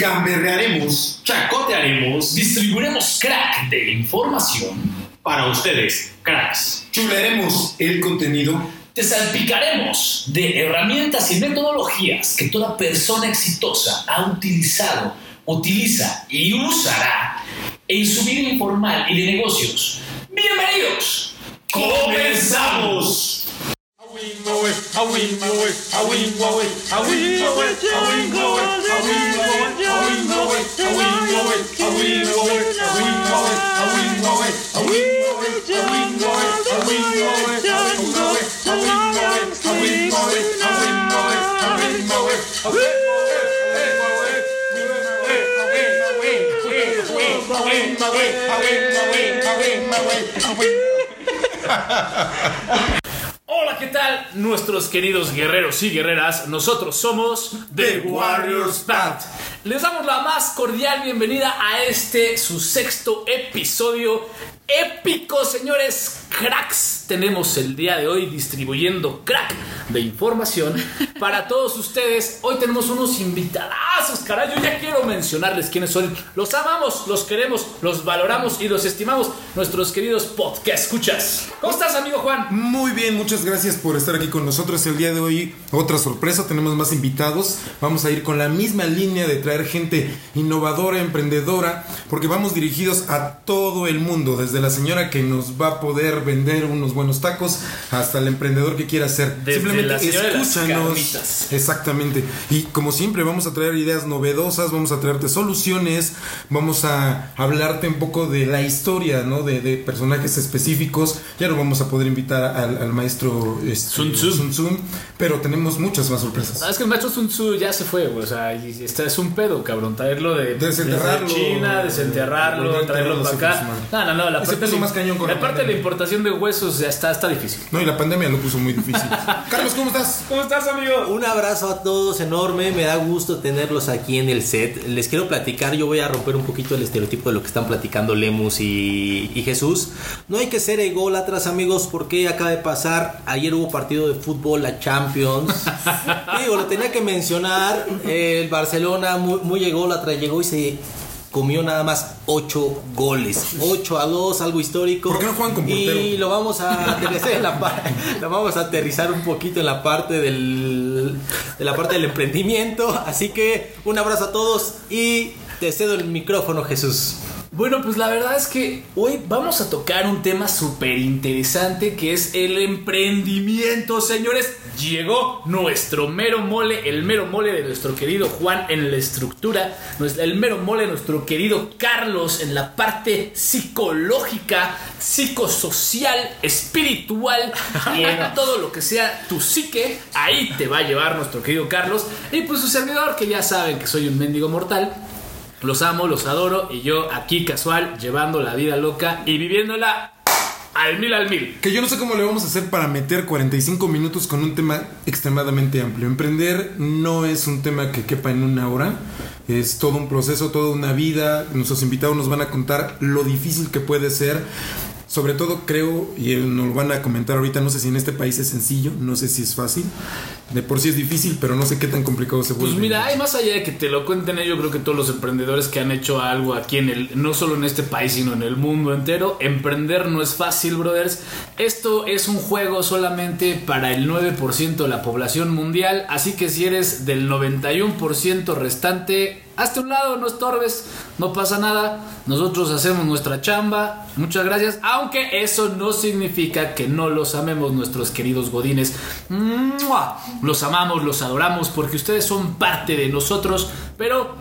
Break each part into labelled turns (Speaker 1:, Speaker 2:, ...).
Speaker 1: gamberrearemos, chacotearemos
Speaker 2: distribuiremos crack de información,
Speaker 1: para ustedes, cracks.
Speaker 3: chularemos el contenido
Speaker 2: te salpicaremos de herramientas y metodologías que toda persona exitosa ha utilizado, utiliza y usará en su vida informal y de negocios. Bienvenidos. ¡Comenzamos! my way, my way, my way, my way, my way, my
Speaker 3: way.
Speaker 2: Hola, ¿qué tal? Nuestros queridos guerreros y guerreras, nosotros somos The Warriors Band. Les damos la más cordial bienvenida a este, su sexto episodio épico, señores cracks. Tenemos el día de hoy distribuyendo crack de información para todos ustedes. Hoy tenemos unos invitadazos, caray. Yo ya quiero mencionarles quiénes son. Los amamos, los queremos, los valoramos y los estimamos. Nuestros queridos podcast escuchas. ¿Cómo estás, amigo Juan?
Speaker 3: Muy bien, muchas gracias por estar aquí con nosotros el día de hoy. Otra sorpresa, tenemos más invitados. Vamos a ir con la misma línea de traer gente innovadora, emprendedora, porque vamos dirigidos a todo el mundo, desde la señora que nos va a poder vender unos buenos tacos hasta el emprendedor que quiera hacer.
Speaker 2: Desde las carnitas.
Speaker 3: Exactamente. Y como siempre, vamos a traer ideas novedosas, vamos a traerte soluciones, vamos a hablarte un poco de la historia, ¿no? De, de personajes específicos. Ya no vamos a poder invitar al, al maestro este,
Speaker 2: Sun Tzu.
Speaker 3: Tzu, pero tenemos muchas más sorpresas.
Speaker 2: Ah, es que el maestro Sun Tzu ya se fue. O sea, es un pedo, cabrón. Traerlo de,
Speaker 3: Desenterrarlo.
Speaker 2: desde China, desenterrarlo, traerlo para acá. No, no, no. La
Speaker 3: Ese puso
Speaker 2: de,
Speaker 3: más cañón con
Speaker 2: la importación de huesos ya está, está difícil.
Speaker 3: No, y la pandemia lo puso muy difícil. Carlos, ¿cómo estás?
Speaker 2: ¿Cómo estás, amigo?
Speaker 4: Un abrazo a todos enorme, me da gusto tenerlos aquí en el set. Les quiero platicar, yo voy a romper un poquito el estereotipo de lo que están platicando Lemus y, y Jesús. No hay que ser ególatras amigos porque acaba de pasar, ayer hubo partido de fútbol, la Champions. Digo, lo tenía que mencionar, el Barcelona muy, muy ególatra llegó y se comió nada más 8 goles. 8 a 2, algo histórico.
Speaker 3: ¿Por qué no juegan con
Speaker 4: Y lo vamos a aterrizar en la lo vamos a aterrizar un poquito en la parte del de la parte del emprendimiento, así que un abrazo a todos y te cedo el micrófono, Jesús.
Speaker 2: Bueno, pues la verdad es que hoy vamos a tocar un tema súper interesante que es el emprendimiento, señores. Llegó nuestro mero mole, el mero mole de nuestro querido Juan en la estructura, el mero mole de nuestro querido Carlos en la parte psicológica, psicosocial, espiritual y en todo lo que sea tu psique. Ahí te va a llevar nuestro querido Carlos. Y pues su servidor, que ya saben que soy un mendigo mortal. Los amo, los adoro y yo aquí casual llevando la vida loca y viviéndola al mil al mil.
Speaker 3: Que yo no sé cómo le vamos a hacer para meter 45 minutos con un tema extremadamente amplio. Emprender no es un tema que quepa en una hora. Es todo un proceso, toda una vida. Nuestros invitados nos van a contar lo difícil que puede ser. Sobre todo creo, y nos lo van a comentar ahorita, no sé si en este país es sencillo, no sé si es fácil. De por sí es difícil, pero no sé qué tan complicado se vuelve.
Speaker 2: Pues mira, hay más allá de que te lo cuenten ellos, yo creo que todos los emprendedores que han hecho algo aquí en el, no solo en este país, sino en el mundo entero, emprender no es fácil, brothers. Esto es un juego solamente para el 9% de la población mundial, así que si eres del 91% restante, hazte un lado, no estorbes, no pasa nada. Nosotros hacemos nuestra chamba, muchas gracias, aunque eso no significa que no los amemos nuestros queridos godines. Los amamos, los adoramos porque ustedes son parte de nosotros, pero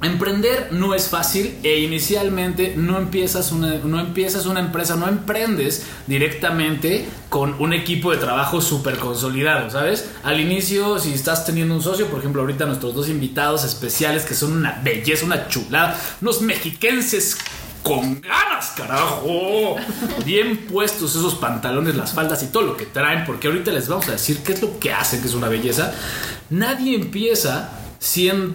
Speaker 2: Emprender no es fácil e inicialmente no empiezas, una, no empiezas una empresa, no emprendes directamente con un equipo de trabajo súper consolidado, ¿sabes? Al inicio, si estás teniendo un socio, por ejemplo, ahorita nuestros dos invitados especiales que son una belleza, una chulada, unos mexiquenses con ganas, carajo. Bien puestos esos pantalones, las faldas y todo lo que traen, porque ahorita les vamos a decir qué es lo que hacen, que es una belleza. Nadie empieza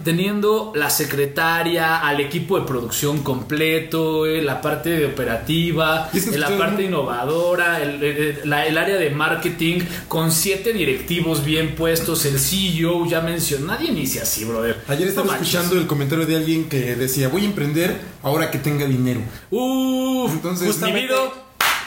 Speaker 2: Teniendo la secretaria, al equipo de producción completo, eh, la parte de operativa, eh, la parte
Speaker 3: no-
Speaker 2: innovadora, el, el- la- el área de marketing, con siete directivos bien puestos, el CEO ya mencionó, nadie inicia así, brother.
Speaker 3: Ayer estaba
Speaker 2: No manches.
Speaker 3: escuchando el comentario de alguien que decía, voy a emprender ahora que tenga dinero.
Speaker 2: Uf,
Speaker 3: Entonces,
Speaker 2: Justamente-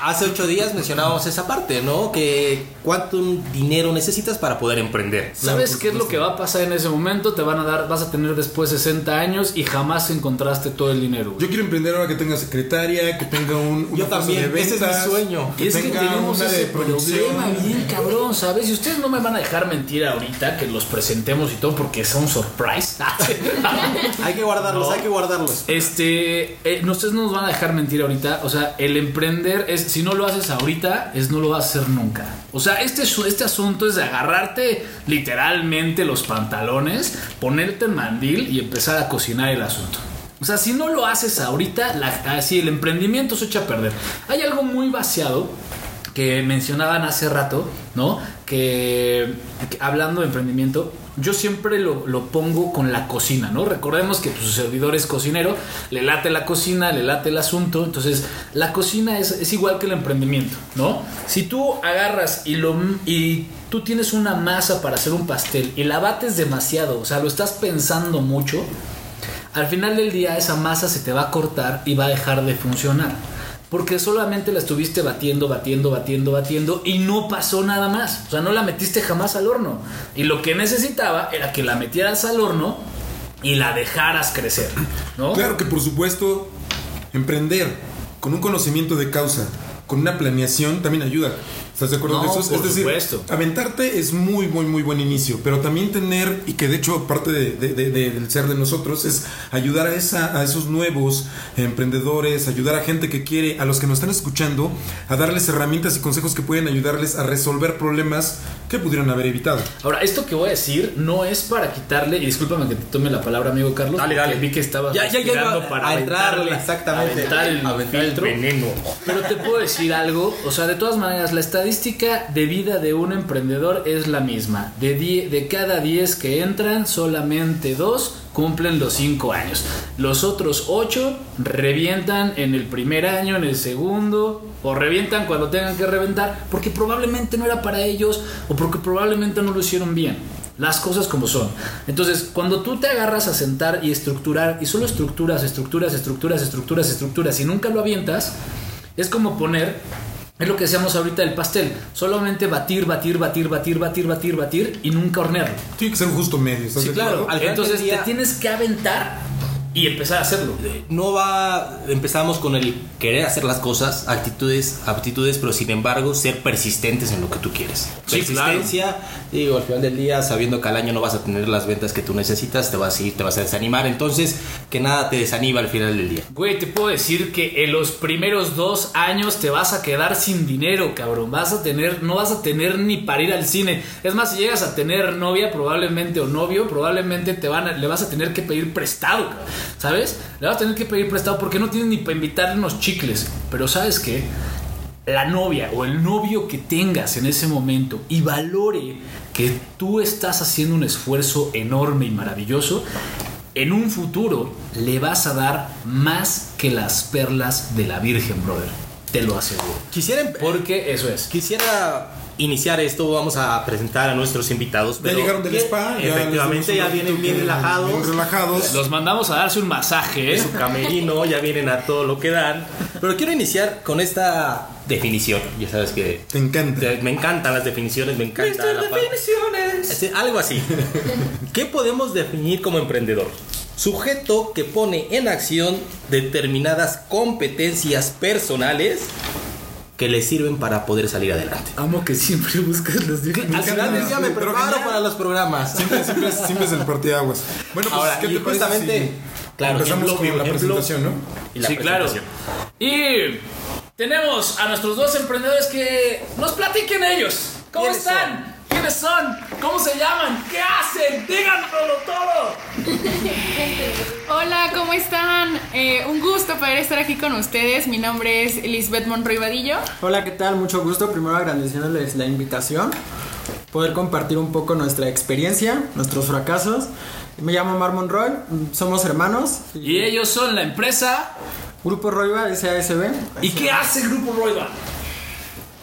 Speaker 4: Hace ocho días mencionábamos esa parte, ¿no? Que cuánto dinero necesitas para poder emprender.
Speaker 2: ¿Sabes qué es lo que va a pasar en ese momento? Te van a dar, vas a tener después 60 años y jamás encontraste todo el dinero. güey.
Speaker 3: Yo quiero emprender ahora que tenga secretaria, que tenga un una
Speaker 4: Yo también,
Speaker 3: de
Speaker 4: ese es mi sueño.
Speaker 2: Y es que tenemos ese problema bien cabrón, ¿sabes? Y ustedes no me van a dejar mentir ahorita que los presentemos y todo porque son surprise.
Speaker 4: Hay que guardarlos, hay que guardarlos.
Speaker 2: Este, eh, no, ustedes no nos van a dejar mentir ahorita. O sea, el emprender es, si no lo haces ahorita, es no lo vas a hacer nunca. O sea, este, este asunto es de agarrarte literalmente los pantalones, ponerte el mandil y empezar a cocinar el asunto. O sea, si no lo haces ahorita, así el emprendimiento se echa a perder. Hay algo muy vaciado que mencionaban hace rato, ¿no? Que, que hablando de emprendimiento, yo siempre lo, lo pongo con la cocina, ¿no? Recordemos que pues, su servidor es cocinero, le late la cocina, le late el asunto, entonces la cocina es, es igual que el emprendimiento, ¿no? Si tú agarras y, lo, y tú tienes una masa para hacer un pastel y la bates demasiado, o sea, lo estás pensando mucho, al final del día esa masa se te va a cortar y va a dejar de funcionar. Porque solamente la estuviste batiendo, batiendo, batiendo, batiendo y no pasó nada más. O sea, no la metiste jamás al horno. Y lo que necesitaba era que la metieras al horno y la dejaras crecer.
Speaker 3: Claro que por supuesto, emprender con un conocimiento de causa, con una planeación, también ayuda. ¿Estás de acuerdo
Speaker 2: No,
Speaker 3: de eso?
Speaker 2: por
Speaker 3: es decir,
Speaker 2: supuesto.
Speaker 3: aventarte es muy, muy, muy buen inicio, pero también tener, y que de hecho parte de- de- de- de- del ser de nosotros, es ayudar a, esa, a esos nuevos emprendedores, ayudar a gente que quiere, a los que nos están escuchando, a darles herramientas y consejos que pueden ayudarles a resolver problemas que pudieron haber evitado.
Speaker 2: Ahora, esto que voy a decir no es para quitarle, y discúlpame que te tome la palabra, amigo Carlos.
Speaker 4: Dale, dale.
Speaker 2: Vi que estabas
Speaker 4: Ya,
Speaker 2: para
Speaker 4: a entrar,
Speaker 2: aventarle-
Speaker 4: exactamente.
Speaker 2: aventar el
Speaker 4: Aventar el veneno.
Speaker 2: Pero te puedo decir algo, o sea, de todas maneras, la estadística de vida de un emprendedor es la misma. De, die- de cada 10 que entran, solamente dos cumplen los 5 años. Los otros 8 revientan en el primer año, en el segundo, o revientan cuando tengan que reventar, porque probablemente no era para ellos, o porque probablemente no lo hicieron bien. Las cosas como son. Entonces, cuando tú te agarras a sentar y estructurar, y solo estructuras, estructuras, estructuras, estructuras, estructuras, y nunca lo avientas, es como poner, es lo que decíamos ahorita del pastel, solamente batir, batir, batir, batir, batir, batir, batir, y nunca hornearlo.
Speaker 3: Tiene que ser un justo medio. ¿estás
Speaker 2: Sí, claro.
Speaker 4: Al
Speaker 2: Entonces
Speaker 4: día-
Speaker 2: te tienes que aventar y empezar a hacerlo.
Speaker 4: No va, empezamos con el querer hacer las cosas, actitudes, aptitudes, pero sin embargo ser persistentes en lo que tú quieres.
Speaker 2: Sí,
Speaker 4: Persistencia, digo, al final del día, sabiendo que al año no vas a tener las ventas que tú necesitas, te vas a ir, te vas a desanimar. Entonces, que nada te desanima al final del día.
Speaker 2: Güey, te puedo decir que en los primeros dos años te vas a quedar sin dinero, cabrón. Vas a tener, no vas a tener ni para ir al cine. Es más, si llegas a tener novia, probablemente, o novio, probablemente te van a- le vas a tener que pedir prestado, cabrón. ¿Sabes? Le vas a tener que pedir prestado porque no tienes ni para invitarle unos chicles. Pero ¿sabes qué? La novia o el novio que tengas en ese momento y valore que tú estás haciendo un esfuerzo enorme y maravilloso, en un futuro le vas a dar más que las perlas de la Virgen, brother. Te lo aseguro.
Speaker 4: Quisiera, em-
Speaker 2: Porque eso es.
Speaker 4: quisiera iniciar esto, vamos a presentar a nuestros invitados.
Speaker 3: Ya
Speaker 4: pero
Speaker 3: llegaron del spa, ya
Speaker 4: efectivamente, ya vienen bien relajados.
Speaker 3: bien relajados.
Speaker 2: Los mandamos a darse un masaje, ¿eh?
Speaker 4: su camerino, ya vienen a todo lo que dan. Pero quiero iniciar con esta definición. Ya sabes que
Speaker 3: Te encanta.
Speaker 4: te- me encantan las definiciones, me encanta la palabra. Este, algo así. ¿Qué podemos definir como emprendedor? Sujeto que pone en acción determinadas competencias personales que le sirven para poder salir adelante.
Speaker 2: Amo que siempre buscas las
Speaker 4: Al final del día me
Speaker 3: pero
Speaker 4: preparo para los programas.
Speaker 3: Siempre, siempre, siempre es el parteaguas. Bueno, pues,
Speaker 4: Ahora,
Speaker 3: ¿qué te
Speaker 4: justamente,
Speaker 3: si
Speaker 4: claro,
Speaker 3: empezamos
Speaker 4: ejemplo,
Speaker 3: con la
Speaker 4: ejemplo,
Speaker 3: presentación, ¿no?
Speaker 4: Y la
Speaker 2: sí, claro. Y tenemos a nuestros dos emprendedores que nos platiquen ellos. ¿Cómo
Speaker 4: ¿Quiénes
Speaker 2: están? ¿Quiénes son? ¿Cómo se llaman? ¿Qué hacen? Díganoslo todo.
Speaker 5: Hola, ¿cómo están? Eh, un gusto poder estar aquí con ustedes. Mi nombre es Lisbeth Monroy Vadillo.
Speaker 6: Hola, ¿qué tal? Mucho gusto. Primero agradeciéndoles la invitación, poder compartir un poco nuestra experiencia, nuestros fracasos Me llamo Mar Monroy, somos hermanos.
Speaker 2: Y ellos son la empresa.
Speaker 6: Grupo Roiva SASB.
Speaker 2: ¿Y qué hace Grupo Roiva?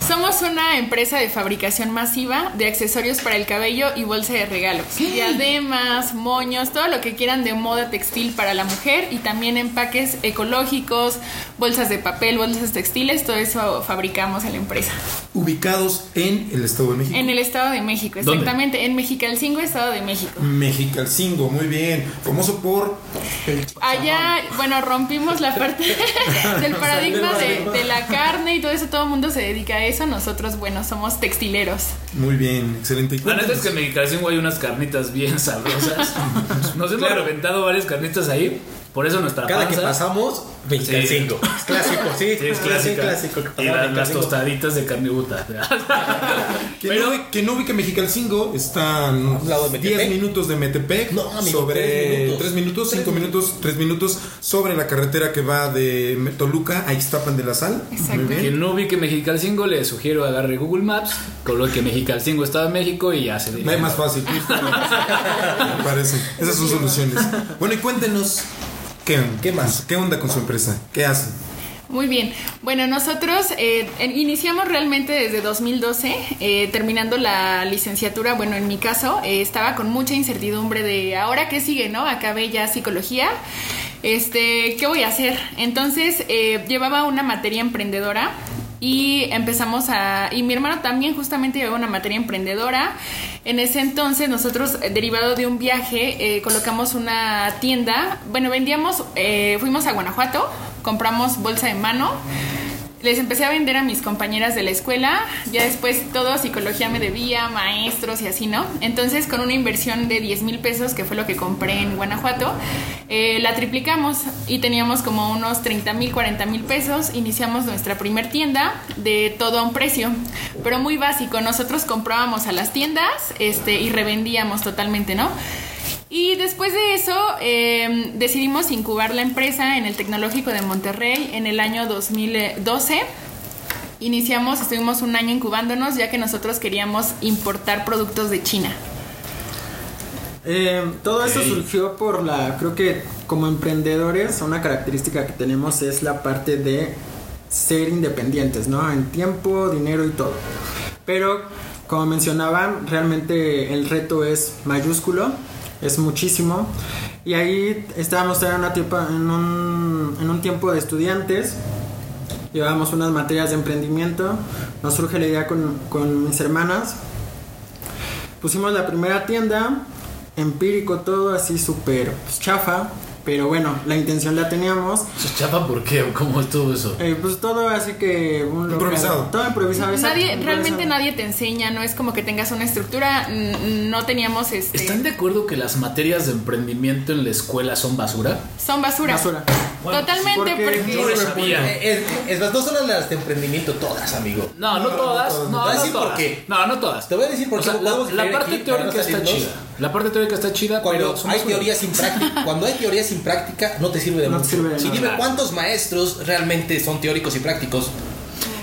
Speaker 5: Somos una empresa de fabricación masiva de accesorios para el cabello y bolsa de regalos. Diademas, moños, todo lo que quieran de moda textil para la mujer y también empaques ecológicos, bolsas de papel, bolsas textiles, todo eso fabricamos en la empresa.
Speaker 3: Ubicados en el Estado de México.
Speaker 5: En el Estado de México,
Speaker 2: ¿Dónde?
Speaker 5: exactamente, en Mexicalcingo, Estado de México.
Speaker 3: Mexicalcingo, muy bien. Famoso por.
Speaker 5: Allá, bueno, rompimos la parte del paradigma de, de la carne y todo eso, todo el mundo se dedica a eso. Nosotros, bueno, somos textileros.
Speaker 3: Muy bien, excelente.
Speaker 2: La neta es que en Mexicalcingo hay unas carnitas bien sabrosas. Nos hemos
Speaker 4: Claro.
Speaker 2: reventado varias carnitas ahí. Por eso nuestra
Speaker 4: Cada que pasamos, 25. Es clásico, sí.
Speaker 2: Sí, es
Speaker 4: clásico. que
Speaker 2: y las, las
Speaker 4: 25.
Speaker 2: tostaditas de carne buta.
Speaker 3: Quien, no, quien no ubica Mexicalcingo está a
Speaker 4: un lado de
Speaker 3: 10
Speaker 4: Metepec.
Speaker 3: minutos de Metepec.
Speaker 4: No, amigo,
Speaker 3: sobre
Speaker 4: tres minutos.
Speaker 3: 3 minutos, 5
Speaker 4: Tres
Speaker 3: minutos, 3 minutos sobre la carretera que va de Toluca a Ixtapan de la Sal.
Speaker 5: Exacto.
Speaker 2: Quien no ubique Mexicalcingo, le sugiero agarre Google Maps, coloque Mexicalcingo Estado de México y ya se
Speaker 3: No
Speaker 2: dirige.
Speaker 3: hay más fácil. Me parece. Esas son soluciones. Bueno, y cuéntenos. ¿Qué,
Speaker 4: ¿Qué más?
Speaker 3: ¿Qué onda con su empresa? ¿Qué hacen?
Speaker 5: Muy bien. Bueno, nosotros eh, iniciamos realmente desde 2012, eh, terminando la licenciatura. Bueno, en mi caso, eh, estaba con mucha incertidumbre de ahora qué sigue, ¿no? Acabé ya psicología. Este, ¿qué voy a hacer? Entonces, llevaba una materia emprendedora y empezamos a... Y mi hermano también justamente llevaba una materia emprendedora. En ese entonces nosotros, eh, derivado de un viaje, eh, colocamos una tienda. Bueno, vendíamos, eh, fuimos a Guanajuato, compramos bolsa de mano. Les empecé a vender a mis compañeras de la escuela, ya después todo psicología me debía, maestros y así, ¿no? Entonces con una inversión de 10 mil pesos, que fue lo que compré en Guanajuato, eh, la triplicamos y teníamos como unos 30 mil, 40 mil pesos. Iniciamos nuestra primer tienda de todo a un precio, pero muy básico. Nosotros comprábamos a las tiendas este, y revendíamos totalmente, ¿no? Y después de eso eh, decidimos incubar la empresa en el Tecnológico de Monterrey en el año 2012. Iniciamos, estuvimos un año incubándonos ya que nosotros queríamos importar productos de China.
Speaker 6: Eh, todo esto surgió por la, creo que como emprendedores, una característica que tenemos es la parte de ser independientes, ¿no? En tiempo, dinero y todo. Pero, como mencionaban, realmente el reto es mayúsculo, es muchísimo. Y ahí estábamos en, una tiempo- en, un, en un tiempo de estudiantes, llevábamos unas materias de emprendimiento, nos surge la idea con, con mis hermanas, Pusimos la primera tienda, empírico todo, así súper chafa, pero bueno, la intención la teníamos.
Speaker 2: ¿Se chapa por qué? ¿Cómo estuvo eso?
Speaker 6: Eh, pues todo así que un local-
Speaker 3: Improvisado.
Speaker 6: todo improvisado. exacto,
Speaker 5: Nadie,
Speaker 6: improvisado.
Speaker 5: realmente nadie te enseña, no es como que tengas una estructura, no teníamos este...
Speaker 2: ¿Están de acuerdo que las materias de emprendimiento en la escuela son basura?
Speaker 5: Son basura.
Speaker 6: Basura.
Speaker 5: Totalmente,
Speaker 6: porque-
Speaker 5: porque...
Speaker 2: Yo lo sabía.
Speaker 4: Eh, Es, es más, no son las de emprendimiento todas, amigo.
Speaker 2: No, no todas.
Speaker 3: todas,
Speaker 2: No,
Speaker 4: Te voy a
Speaker 2: no
Speaker 4: decir por
Speaker 2: todas.
Speaker 4: qué.
Speaker 2: No, no todas.
Speaker 4: Te voy a decir por
Speaker 2: O
Speaker 4: qué
Speaker 2: sea, la, parte
Speaker 4: no
Speaker 2: teórica está chida. La parte teórica está chida,
Speaker 4: Cuando hay teoría sin práctica, cuando hay teoría sin práctica, no te sirve de
Speaker 6: No
Speaker 4: mucho.
Speaker 6: sirve de
Speaker 4: Sí,
Speaker 6: nada.
Speaker 4: dime cuántos maestros realmente son teóricos y prácticos.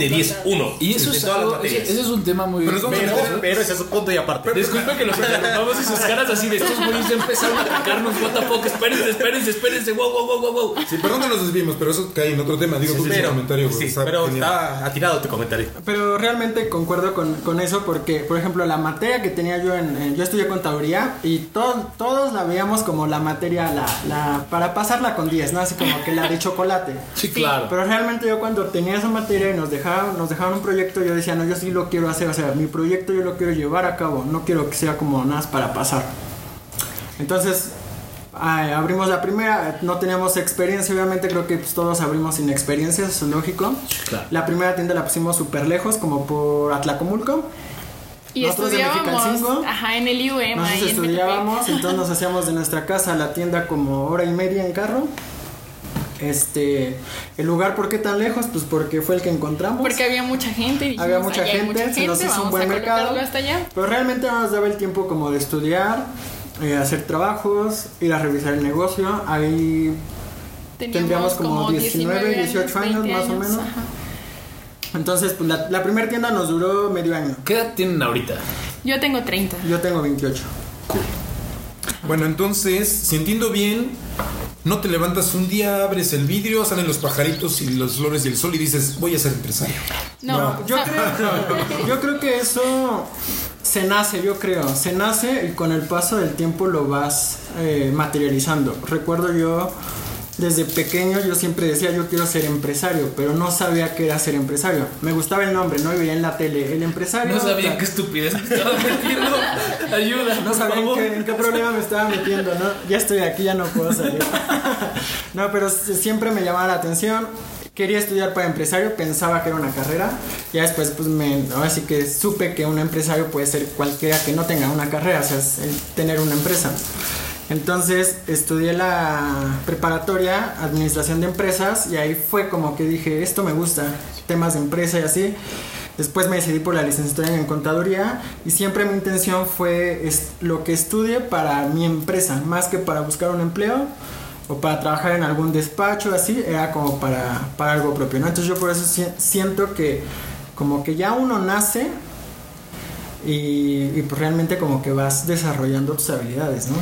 Speaker 4: De 10, 1.
Speaker 2: Y eso es algo, ese,
Speaker 4: materias.
Speaker 2: ese es un tema muy...
Speaker 3: Pero meter-
Speaker 4: pero ese es un punto y aparte.
Speaker 2: Disculpe que los interrumpamos y sus caras así de estos güeyes ya empezaron a atacarnos, what the fuck, espérense, espérense, espérense, wow, wow, wow, wow, wow.
Speaker 3: Sí, perdón que nos desvimos, pero eso cae en otro tema. Digo, tu
Speaker 4: pero,
Speaker 3: comentario.
Speaker 4: sí,
Speaker 3: está
Speaker 4: pero
Speaker 3: genial.
Speaker 4: está atirado tu comentario.
Speaker 6: Pero realmente concuerdo con, con eso porque, por ejemplo, la materia que tenía yo en... en- yo estudié contaduría y to- todos la veíamos como la materia, la, la para pasarla con 10, ¿no? Así como que la de chocolate.
Speaker 2: Sí, claro.
Speaker 6: Pero realmente yo cuando tenía esa materia y nos dejaban, nos dejaban un proyecto, yo decía, no, yo sí lo quiero hacer, o sea, mi proyecto yo lo quiero llevar a cabo, no quiero que sea como nada para pasar. Entonces, ah, abrimos la primera, no teníamos experiencia, obviamente creo que pues, todos abrimos sin experiencia, eso es lógico.
Speaker 2: Claro.
Speaker 6: La primera tienda la pusimos súper lejos, como por Atlacomulco.
Speaker 5: Y
Speaker 6: Nosotros de
Speaker 5: estudiábamos, ajá, en el IUM, ahí
Speaker 6: Nosotros
Speaker 5: en Metepec.
Speaker 6: estudiábamos, entonces nos hacíamos de nuestra casa a la tienda como hora y media en carro. Este, el lugar, ¿por qué tan lejos? Pues porque fue el que encontramos.
Speaker 5: Porque había mucha gente. y dijimos,
Speaker 6: Había mucha
Speaker 5: "Allá hay
Speaker 6: gente, se nos hizo un buen
Speaker 5: a
Speaker 6: mercado.
Speaker 5: hasta allá.
Speaker 6: Pero realmente no nos daba el tiempo como de estudiar, eh, hacer trabajos, ir a revisar el negocio. Ahí Tendríamos como 19, 18 años,
Speaker 5: 20
Speaker 6: más o menos.
Speaker 5: ajá.
Speaker 6: Entonces, pues la, la primera tienda nos duró medio año.
Speaker 2: ¿Qué edad tienen ahorita?
Speaker 5: Yo tengo 30.
Speaker 6: Yo tengo 28.
Speaker 3: Bueno, entonces, si entiendo bien, no te levantas un día, abres el vidrio, salen los pajaritos y los flores y el sol y dices, voy a ser empresario.
Speaker 5: No,
Speaker 6: Yo
Speaker 5: so-
Speaker 6: creo, yo creo que eso se nace, yo creo. Se nace y con el paso del tiempo lo vas eh, materializando. Recuerdo yo, desde pequeño, yo siempre decía yo quiero ser empresario, pero no sabía qué era ser empresario. Me gustaba el nombre, ¿no? Y veía en la tele el empresario.
Speaker 2: No sabía qué estupidez me estaba metiendo. Ayuda,
Speaker 6: No sabía en qué, en qué problema me estaba metiendo, ¿no? Ya estoy aquí, ya no puedo salir. no, pero siempre me llamaba la atención. Quería estudiar para empresario, pensaba que era una carrera. Ya después, pues, me, ahora sí que supe que un empresario puede ser cualquiera que no tenga una carrera, o sea, es el tener una empresa. Entonces estudié la preparatoria, administración de empresas, y ahí fue como que dije, esto me gusta, temas de empresa y así. Después me decidí por la licenciatura en contaduría y siempre mi intención fue lo que estudie para mi empresa, más que para buscar un empleo o para trabajar en algún despacho, así, era como para, para algo propio, ¿no? Entonces yo por eso si- siento que como que ya uno nace y, y pues realmente como que vas desarrollando tus habilidades, ¿no?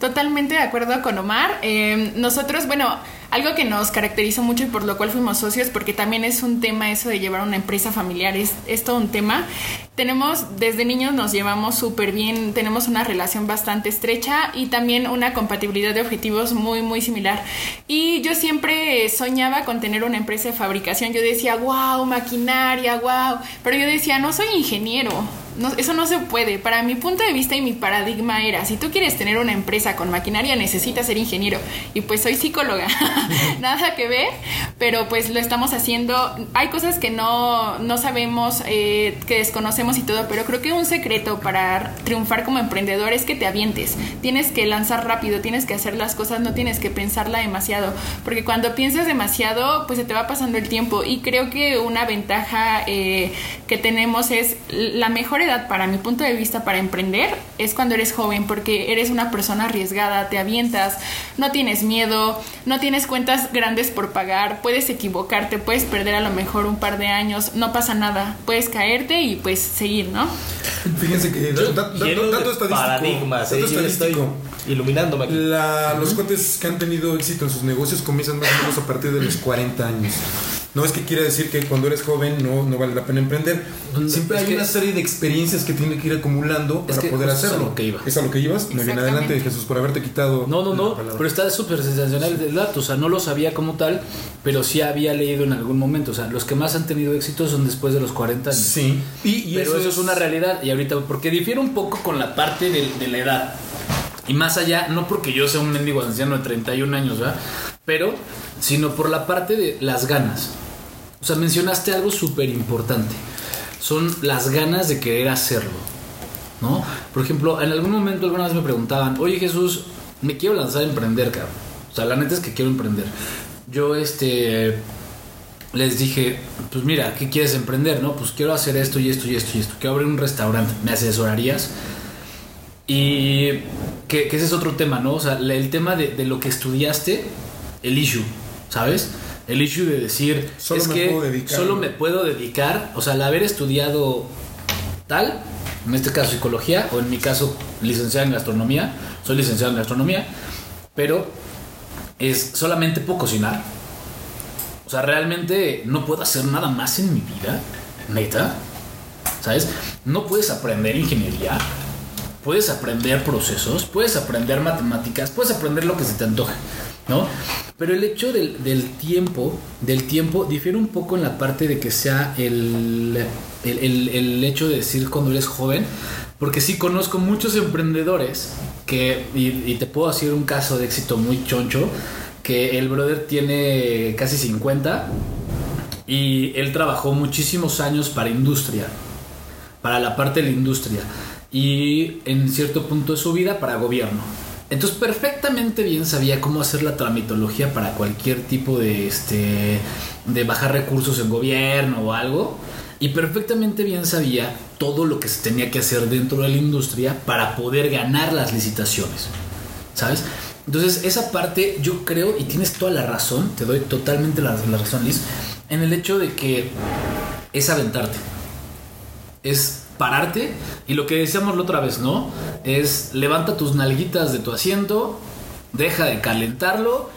Speaker 5: Totalmente de acuerdo con Omar. Eh, nosotros, bueno, algo que nos caracterizó mucho y por lo cual fuimos socios, porque también es un tema eso de llevar una empresa familiar, es todo un tema. Tenemos, desde niños nos llevamos súper bien, tenemos una relación bastante estrecha y también una compatibilidad de objetivos muy, muy similar. Y yo siempre soñaba con tener una empresa de fabricación. Yo decía, wow, maquinaria, wow. Pero yo decía, no soy ingeniero. No, eso no se puede. Para mi punto de vista y mi paradigma era, si tú quieres tener una empresa con maquinaria, necesitas ser ingeniero. Y pues soy psicóloga. Nada que ver, pero pues lo estamos haciendo. Hay cosas que no, no sabemos, eh, que desconocemos y todo, pero creo que un secreto para triunfar como emprendedor es que te avientes. Tienes que lanzar rápido, tienes que hacer las cosas, no tienes que pensarla demasiado. Porque cuando piensas demasiado, pues se te va pasando el tiempo. Y creo que una ventaja eh, que tenemos es la mejor edad para mi punto de vista para emprender es cuando eres joven porque eres una persona arriesgada, te avientas, no tienes miedo, no tienes cuentas grandes por pagar, puedes equivocarte, puedes perder a lo mejor un par de años, no pasa nada, puedes caerte y pues seguir, ¿no?
Speaker 3: Fíjense que dato
Speaker 4: paradigmas.
Speaker 3: estadístico.
Speaker 4: Iluminándome aquí.
Speaker 3: La- los cuates que han tenido éxito en sus negocios comienzan más o menos a partir de los 40 años. No es que quiera decir que cuando eres joven no, no vale la pena emprender. Siempre
Speaker 2: Es
Speaker 3: hay
Speaker 2: que-
Speaker 3: una serie de experiencias que tiene que ir acumulando
Speaker 2: Es
Speaker 3: para poder
Speaker 2: justo es a
Speaker 3: hacerlo.
Speaker 2: lo que iba.
Speaker 3: ¿Es a lo que ibas? Bien,
Speaker 5: Exactamente.
Speaker 3: adelante Jesús por haberte quitado.
Speaker 2: No, no, no, pero está súper sensacional el dato, o sea, no lo sabía como tal, pero sí había leído en algún momento, o sea, los que más han tenido éxito son después de los 40 años.
Speaker 3: Sí. Y, y
Speaker 2: pero eso, es una realidad y ahorita, porque difiere un poco con la parte de, de la edad. Y más allá, no porque yo sea un mendigo anciano de 31 años, ¿verdad? Pero, sino por la parte de las ganas. O sea, mencionaste algo súper importante. Son las ganas de querer hacerlo. ¿No? Por ejemplo, en algún momento alguna vez me preguntaban, oye Jesús, me quiero lanzar a emprender, cabrón. O sea, la neta es que quiero emprender. Yo, este, les dije, pues mira, ¿qué quieres emprender? No, pues quiero hacer esto y esto y esto y esto. Quiero abrir un restaurante. ¿Me asesorarías? Y que, que ese es otro tema, ¿no? O sea, el tema de, de lo que estudiaste, el issue, ¿sabes? El issue de decir,
Speaker 3: Solo
Speaker 2: es
Speaker 3: me
Speaker 2: que
Speaker 3: puedo dedicar.
Speaker 2: solo me puedo dedicar, o sea, al haber estudiado tal, en este caso psicología, o en mi caso licenciado en gastronomía, soy licenciado en gastronomía, pero es solamente puedo cocinar. O sea, realmente no puedo hacer nada más en mi vida, neta. ¿Sabes? No puedes aprender ingeniería, puedes aprender procesos, puedes aprender matemáticas, puedes aprender lo que se te antoje, ¿no? Pero el hecho del, del tiempo, del tiempo, difiere un poco en la parte de que sea el, el, el- hecho de decir cuando eres joven, porque sí conozco muchos emprendedores que, y, y te puedo decir un caso de éxito muy choncho, que el brother tiene casi 50 y él trabajó muchísimos años para industria, para la parte de la industria y en cierto punto de su vida para gobierno. Entonces perfectamente bien sabía cómo hacer la tramitología para cualquier tipo de este de bajar recursos en gobierno o algo y perfectamente bien sabía todo lo que se tenía que hacer dentro de la industria para poder ganar las licitaciones. ¿Sabes? Entonces, esa parte yo creo, y tienes toda la razón, te doy totalmente la, la razón, Liz, en el hecho de que es aventarte. Es pararte y lo que decíamos la otra vez, ¿no? Es levanta tus nalguitas de tu asiento, deja de calentarlo,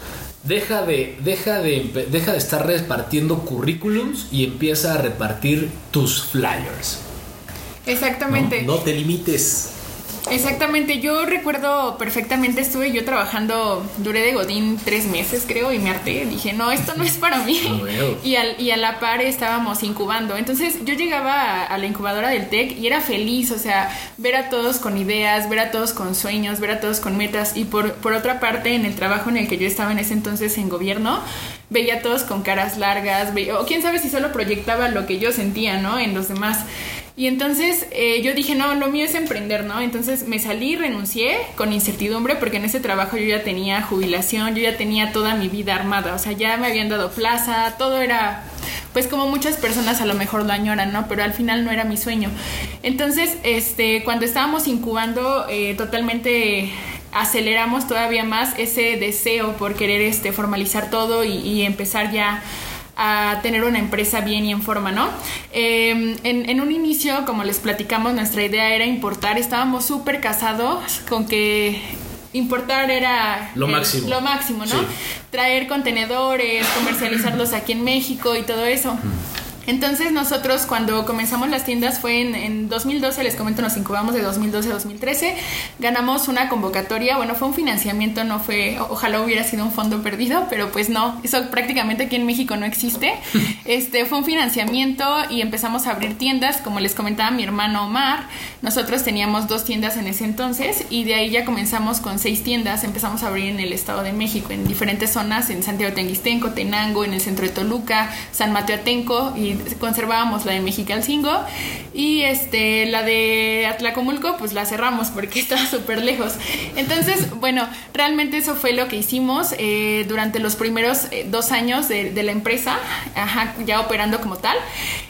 Speaker 2: deja de, deja de, deja de estar repartiendo currículums y empieza a repartir tus flyers.
Speaker 5: Exactamente.
Speaker 4: No te limites.
Speaker 5: Exactamente, yo recuerdo perfectamente, estuve yo trabajando, duré de Godín tres meses creo y me harté, dije, no, esto no es para mí.
Speaker 2: Ah.
Speaker 5: Y, al- y a la par estábamos incubando, entonces yo llegaba a, a la incubadora del TEC y era feliz, o sea, ver a todos con ideas, ver a todos con sueños, ver a todos con metas y por, por otra parte en el trabajo en el que yo estaba en ese entonces en gobierno, veía a todos con caras largas, veía- o quién sabe si solo proyectaba lo que yo sentía, ¿no? En los demás. Y entonces eh, yo dije, no, lo mío es emprender, ¿no? Entonces me salí, renuncié con incertidumbre porque en ese trabajo yo ya tenía jubilación, yo ya tenía toda mi vida armada, o sea, ya me habían dado plaza, todo era, pues como muchas personas a lo mejor lo añoran, ¿no? Pero al final no era mi sueño. Entonces, este, cuando estábamos incubando, eh, totalmente aceleramos todavía más ese deseo por querer este, formalizar todo y, y empezar ya a tener una empresa bien y en forma, ¿no? Eh, en, en un inicio, como les platicamos, nuestra idea era importar, estábamos súper casados con que importar era
Speaker 2: Lo
Speaker 5: el-
Speaker 2: máximo.
Speaker 5: lo máximo, ¿no?
Speaker 2: Sí.
Speaker 5: Traer contenedores, comercializarlos aquí en México y todo eso. Entonces nosotros cuando comenzamos las tiendas fue en, en 2012, les comento, nos incubamos de 2012 a 2013, ganamos una convocatoria, bueno, fue un financiamiento, no fue, ojalá hubiera sido un fondo perdido, pero pues no, eso prácticamente aquí en México no existe. Este fue un financiamiento y empezamos a abrir tiendas, como les comentaba mi hermano Omar, nosotros teníamos dos tiendas en ese entonces y de ahí ya comenzamos con seis tiendas, empezamos a abrir en el Estado de México, en diferentes zonas, en Santiago Tenguistenco, Tenango, en el centro de Toluca, San Mateo Atenco y conservábamos la de Mexicalcingo y este la de Atlacomulco pues la cerramos porque estaba súper lejos. Entonces, bueno, realmente eso fue lo que hicimos eh, durante los primeros eh, dos años de, la empresa, ajá, ya operando como tal.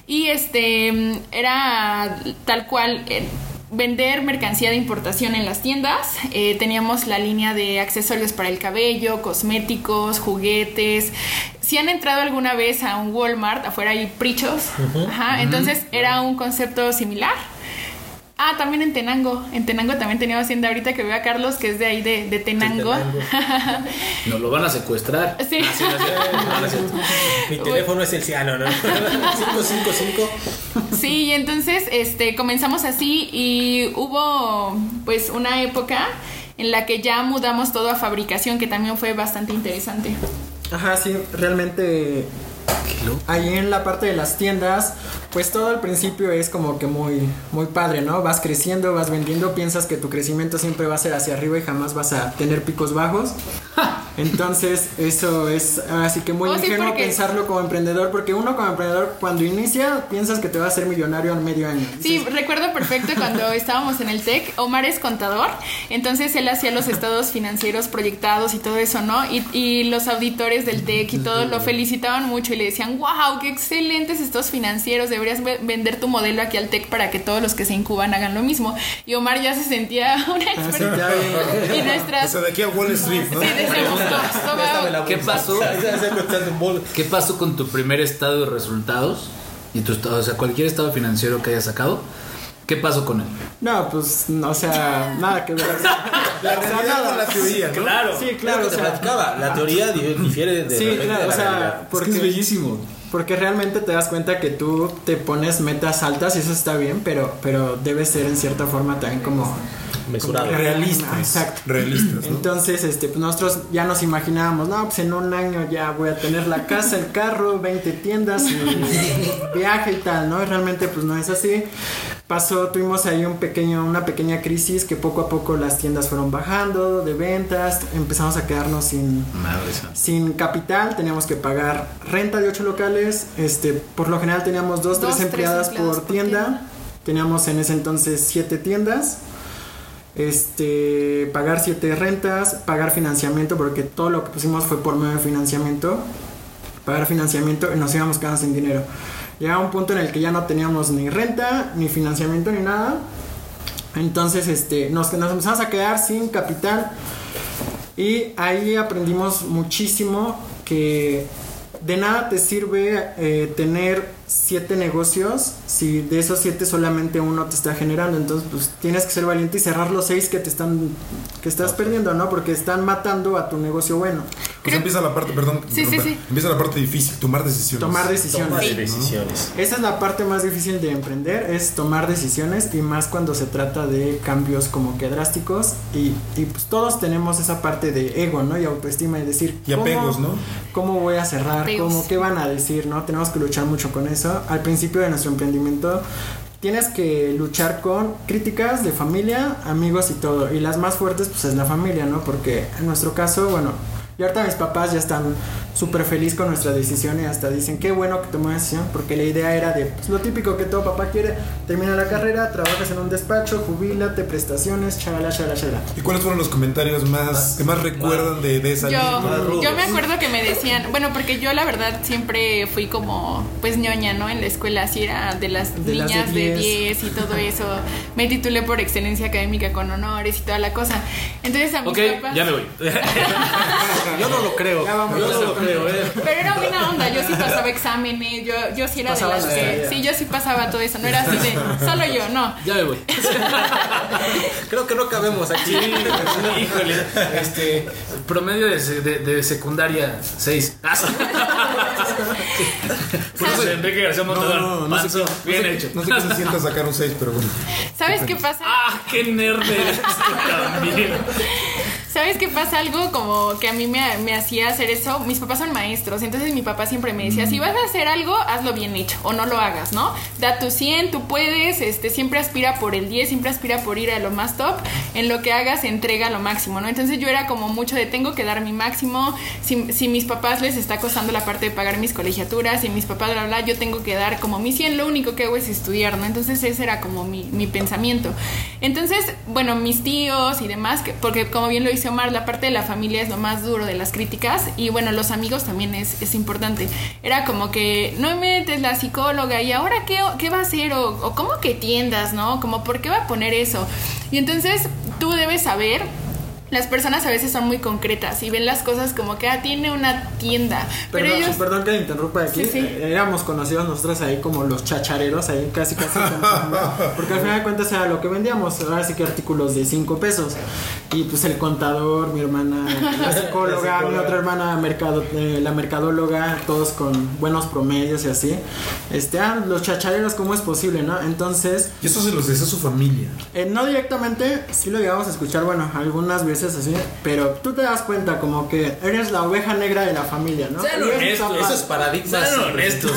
Speaker 5: Y este era tal cual. eh, vender mercancía de importación en las tiendas. Eh, teníamos la línea de accesorios para el cabello, cosméticos, juguetes. Si han entrado alguna vez a un Walmart, afuera hay prichos. Ajá, entonces era un concepto similar. Ah, también en Tenango. En Tenango también teníamos tienda ahorita que veo a Carlos, que es de ahí de, de Tenango.
Speaker 2: Nos lo van a secuestrar.
Speaker 5: Sí.
Speaker 2: Ah, sí, no. No.
Speaker 4: Mi teléfono es el ciano, ¿no? 555.
Speaker 5: Sí, y entonces este, comenzamos así y hubo pues una época en la que ya mudamos todo a fabricación, que también fue bastante interesante.
Speaker 6: Ajá, sí, realmente ahí en la parte de las tiendas, pues todo al principio es como que muy, muy padre, ¿no? Vas creciendo, vas vendiendo, piensas que tu crecimiento siempre va a ser hacia arriba y jamás vas a tener picos bajos. Entonces, eso es así que muy
Speaker 5: Oh, sí,
Speaker 6: ingenuo pensarlo como emprendedor, porque uno como emprendedor cuando inicia piensas que te va a hacer millonario en medio año.
Speaker 5: Sí, recuerdo perfecto cuando estábamos en el TEC, Omar es contador, entonces él hacía los estados financieros proyectados y todo eso, ¿no? Y, y los auditores del TEC y todo lo felicitaban mucho y le decían, wow, qué excelentes estos financieros, deberías ve- vender tu modelo aquí al TEC para que todos los que se incuban hagan lo mismo. Y Omar ya se sentía una
Speaker 6: Ah, sí, ya bien.
Speaker 5: Y
Speaker 3: O
Speaker 5: nuestras...
Speaker 3: sea, de aquí a Wall Street, ¿no?
Speaker 5: Sí, "No,
Speaker 2: ¿Qué pasó? ¿Qué pasó con tu primer estado de resultados? Y tu estado, o sea, cualquier estado financiero que hayas sacado, ¿qué pasó con él?
Speaker 6: No, pues, o sea, nada que ver.
Speaker 3: La realidad con la teoría, ¿no?
Speaker 2: Claro.
Speaker 6: Sí,
Speaker 4: Claro,
Speaker 6: claro, o
Speaker 4: te
Speaker 6: sea,
Speaker 4: platicaba. La teoría di- difiere de
Speaker 6: Sí, claro,
Speaker 4: de
Speaker 6: o
Speaker 4: la
Speaker 6: sea, porque,
Speaker 2: bellísimo.
Speaker 6: porque realmente te das cuenta que tú te pones metas altas y eso está bien, pero, pero debe ser en cierta forma también como
Speaker 4: Mesurado.
Speaker 3: Realistas.
Speaker 6: Exacto.
Speaker 3: Realistas, ¿no?
Speaker 6: Entonces, este, pues nosotros ya nos imaginábamos, no, pues en un año ya voy a tener la casa, el carro, 20 tiendas, y viaje y tal, ¿no? Y realmente pues no es así. Pasó, tuvimos ahí un pequeño, una pequeña crisis que poco a poco las tiendas fueron bajando de ventas, empezamos a quedarnos sin,
Speaker 2: Madre
Speaker 6: sin capital, teníamos que pagar renta de ocho locales, este, por lo general teníamos dos,
Speaker 5: Dos,
Speaker 6: tres
Speaker 5: tres
Speaker 6: empleadas
Speaker 5: empleados
Speaker 6: por
Speaker 5: por
Speaker 6: tienda.
Speaker 5: tienda.
Speaker 6: teníamos en ese entonces siete tiendas, este, pagar siete rentas, pagar financiamiento, porque todo lo que pusimos fue por medio de financiamiento, pagar financiamiento y nos íbamos quedando sin dinero. Llegaba un punto en el que ya no teníamos ni renta, ni financiamiento, ni nada. Entonces, este, nos, empezamos a quedar sin capital. Y ahí aprendimos muchísimo que de nada te sirve eh, tener siete negocios si de esos siete solamente uno te está generando entonces pues tienes que ser valiente y cerrar los seis que te están que estás perdiendo no porque están matando a tu negocio bueno
Speaker 3: Pues empieza la parte, perdón.
Speaker 5: Sí, sí,
Speaker 3: interrumpa.
Speaker 5: sí.
Speaker 3: Empieza la parte difícil, tomar decisiones.
Speaker 6: tomar decisiones
Speaker 4: decisiones.
Speaker 6: esa es la parte más difícil de emprender, es tomar decisiones y más cuando se trata de cambios como que drásticos y, y, pues todos tenemos esa parte de ego, ¿no? Y autoestima y decir...
Speaker 3: Y apegos, ¿no?
Speaker 6: ¿Cómo voy a cerrar?
Speaker 5: Apegos.
Speaker 6: ¿Cómo, ¿Qué van a decir? ¿No? Tenemos que luchar mucho con eso. Al principio de nuestro emprendimiento tienes que luchar con críticas de familia, amigos y todo. Y las más fuertes pues es la familia, ¿no? Porque en nuestro caso, bueno... Y ahorita mis papás ya están súper feliz con nuestra decisión y hasta dicen qué bueno que tomó la decisión porque la idea era de pues, lo típico que todo papá quiere, termina la carrera, trabajas en un despacho, jubílate, prestaciones, chalala, chalala, chalala.
Speaker 3: ¿Y cuáles fueron los comentarios más que más recuerdan de, de esa
Speaker 5: Yo, yo me acuerdo que me decían, bueno, porque yo la verdad siempre fui como, pues ñoña, ¿no? En la escuela, así era de las
Speaker 6: De
Speaker 5: niñas
Speaker 6: de
Speaker 5: de
Speaker 6: 10.
Speaker 5: 10 y todo eso. Me titulé por excelencia académica con honores y toda la cosa. Entonces a mis
Speaker 2: Ok,
Speaker 5: papás.
Speaker 2: ya me voy.
Speaker 4: Yo no lo creo.
Speaker 6: Ya vamos.
Speaker 4: Yo no lo creo, eh.
Speaker 5: Pero era buena onda, yo sí pasaba exámenes, yo, yo sí era de las que. Sí, yo sí pasaba todo eso, no era así de solo yo, no.
Speaker 2: Ya me voy.
Speaker 4: Creo que no cabemos aquí.
Speaker 2: Híjole, este promedio de, de- de secundaria 6. Por eso Enrique García
Speaker 3: No,
Speaker 2: Montador.
Speaker 3: no, no, no
Speaker 2: bien
Speaker 3: sé-
Speaker 2: hecho.
Speaker 3: No sé qué se sienta sacar un 6, pero bueno.
Speaker 5: ¿Sabes qué pasa?
Speaker 2: Ah, qué nerd eres también.
Speaker 5: ¿Sabes qué pasa? Algo como que a mí me, me hacía hacer eso. Mis papás son maestros, entonces mi papá siempre me decía, si vas a hacer algo, hazlo bien hecho o no lo hagas, ¿no? Da tu 100, tú puedes, este, siempre aspira por el 10, siempre aspira por ir a lo más top. En lo que hagas, entrega lo máximo, ¿no? Entonces yo era como mucho de tengo que dar mi máximo. Si, si mis papás les está costando la parte de pagar mis colegiaturas, si mis papás, bla, bla, yo tengo que dar como mi 100, lo único que hago es estudiar, ¿no? Entonces ese era como mi, mi pensamiento. Entonces, bueno, mis tíos y demás, que, porque como bien lo Omar, la parte de la familia es lo más duro de las críticas y bueno, los amigos también es, es importante. Era como que no metes la psicóloga y ahora qué, qué va a hacer o, o cómo que tiendas, ¿no? Como por qué va a poner eso. Y entonces tú debes saber las personas a veces son muy concretas y ven las cosas como que ah, tiene una tienda. Pero
Speaker 6: Perdón,
Speaker 5: ellos.
Speaker 6: perdón que interrumpa aquí.
Speaker 5: Sí, sí.
Speaker 6: Eh, Éramos conocidos nosotros ahí como los chachareros, ahí casi casi. porque al final de cuentas era lo que vendíamos. Ahora sí que artículos de 5 pesos. Y pues el contador, mi hermana, la psicóloga, mi otra hermana, mercado, eh, la mercadóloga, todos con buenos promedios y así. Este, ah, los chachareros, ¿cómo es posible, no? Entonces,
Speaker 3: Y eso se los decía su familia.
Speaker 6: eh, no directamente, sí lo llegamos a escuchar, bueno, algunas veces así, pero tú te das cuenta como que eres la oveja negra de la familia, ¿no?
Speaker 2: Sean honestos,
Speaker 6: capaz-
Speaker 4: Eso es paradigma.
Speaker 2: Sean honestos.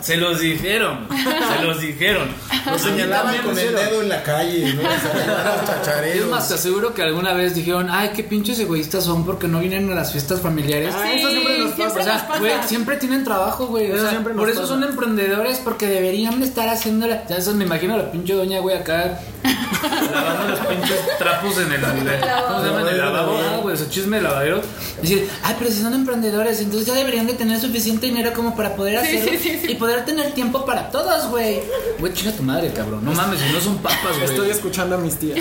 Speaker 2: Se los dijeron. Se los dijeron.
Speaker 3: Lo señalaban con el dedo en la calle, ¿no?
Speaker 2: Es más, te aseguro que alguna vez dijeron, ay, qué pinches egoístas son porque no vienen a las fiestas familiares.
Speaker 6: Ah, eso siempre nos
Speaker 5: siempre
Speaker 6: pasa.
Speaker 2: O
Speaker 5: nos
Speaker 2: sea,
Speaker 5: pasa.
Speaker 2: güey, siempre tienen trabajo, güey. O sea, por eso
Speaker 6: pasa.
Speaker 2: son emprendedores, porque deberían de estar haciendo la... Ya eso me imagino a la pinche doña, güey, acá lavando los pinches trapos en el... ¿Cómo llama? En el lavabo, ah, güey, ese chisme de lavadero. Decir, ay, pero si son emprendedores, entonces ya deberían de tener suficiente dinero como para poder
Speaker 5: Sí,
Speaker 2: hacerlo
Speaker 5: sí, sí, sí.
Speaker 2: y poder tener tiempo para todos, güey. Güey, chinga tu madre, cabrón. No mames, si no son papas, güey.
Speaker 6: Estoy escuchando a mis tías.